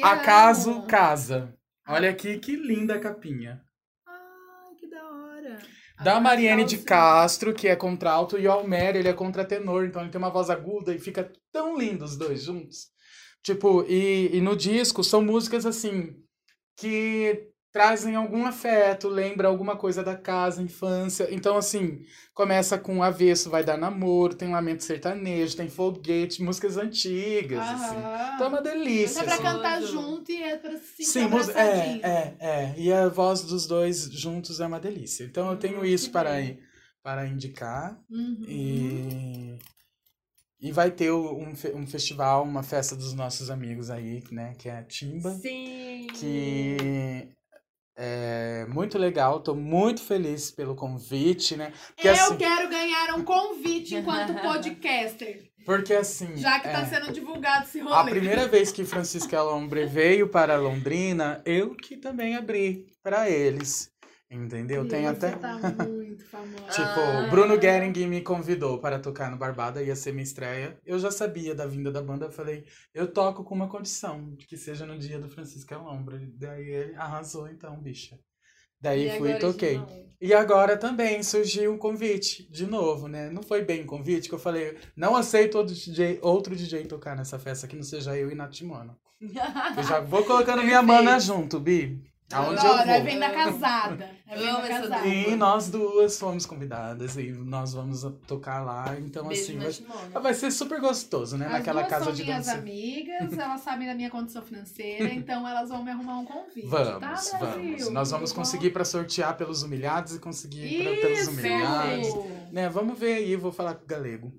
Acaso casa. Olha aqui que linda a capinha. Ai, que da hora. Da Ah, Mariane de. Castro, que é contralto, e o Almério, ele é contratenor, então ele tem uma voz aguda e fica tão lindo os dois juntos. Tipo, e, e no disco são músicas assim que trazem algum afeto, lembra alguma coisa da casa, infância. Então, assim, começa com Avesso, Vai Dar Namoro, tem Lamento Sertanejo, tem Foguete, músicas antigas, assim. Aham. Então é uma delícia. É pra assim. cantar junto e é pra se sentir Sim, é, é, é. E a voz dos dois juntos é uma delícia. Então eu tenho Hum, isso para, bem. para indicar. Uhum. E, e vai ter um, um festival, uma festa dos nossos amigos aí, né? Que é a Timba. Sim. Que é muito legal. Tô muito feliz pelo convite, né? Porque Eu assim, quero ganhar um convite enquanto [laughs] podcaster. porque, assim Já que tá é, sendo divulgado esse rolê. A primeira vez que Francisca Lombre veio para Londrina, eu que também abri para eles. Entendeu? Tem até. tá [laughs] muito famosa. Tipo, Ah. Bruno Gering me convidou para tocar no Barbada, ia ser minha estreia. Eu já sabia da vinda da banda, eu falei, eu toco com uma condição, de que seja no dia do Francisco Lombre. Daí ele arrasou, então, bicha. Daí E fui e toquei. E agora também surgiu um convite, de novo, né? Não foi bem convite, que eu falei, não aceito outro DJ, outro DJ tocar nessa festa que não seja eu e Natimona. [laughs] Eu já vou colocando minha mana junto, Bi. Aonde Adoro, eu é vou. venda casada. É Amo venda casada. E nós duas fomos convidadas e nós vamos tocar lá, então Beijo assim, vai, vai ser super gostoso, né? As Naquela duas casa são de minhas dança. amigas, [laughs] elas sabem da minha condição financeira, [laughs] então elas vão me arrumar um convite. Vamos, tá, Brasil? vamos. Nós vamos conseguir pra sortear pelos humilhados e conseguir pra, pelos humilhados. Né, vamos ver aí, vou falar com o Galego.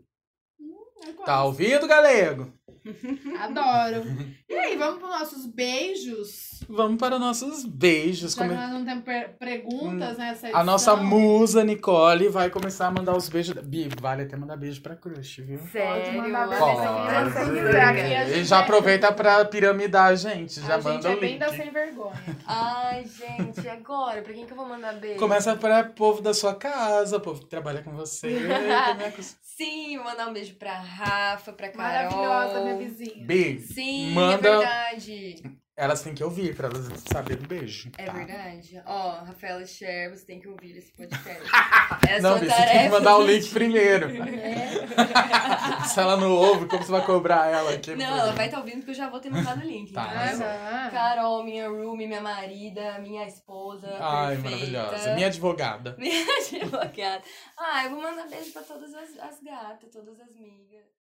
Gosto. Tá ouvindo, Galego? [laughs] Adoro. E aí, vamos para nossos beijos? Vamos para nossos beijos. Já que Come- nós não temos per- perguntas nessa A edição. nossa musa, Nicole, vai começar a mandar os beijos. Bi, vale até mandar beijo pra Crush, viu? Sério? mandar Pode. a E já aproveita pra piramidar a gente. Já a manda gente é o bem link. da sem vergonha. Ai, gente, agora? Pra quem que eu vou mandar beijo? Começa para povo da sua casa, povo que trabalha com você. [laughs] Sim, vou mandar um beijo pra Rafa, pra Carol. Maravilhosa, minha vizinha. Bi, Sim, manda. é verdade. Elas têm que ouvir pra elas saberem do beijo. É tá? verdade. Ó, Rafaela Cher, você tem que ouvir esse podcast. [laughs] É Não, Bi, você tem que mandar o link primeiro. É. [laughs] Se ela não ouve, como você vai cobrar ela aqui? Não, ela vai estar ouvindo porque eu já vou ter mandado o link. Tá. Aham. Carol, minha roomie, minha marida, minha esposa. Ai, perfeita. maravilhosa. Minha advogada. [laughs] Minha advogada. Ah, eu vou mandar beijo pra todas as, as gatas, todas as migas.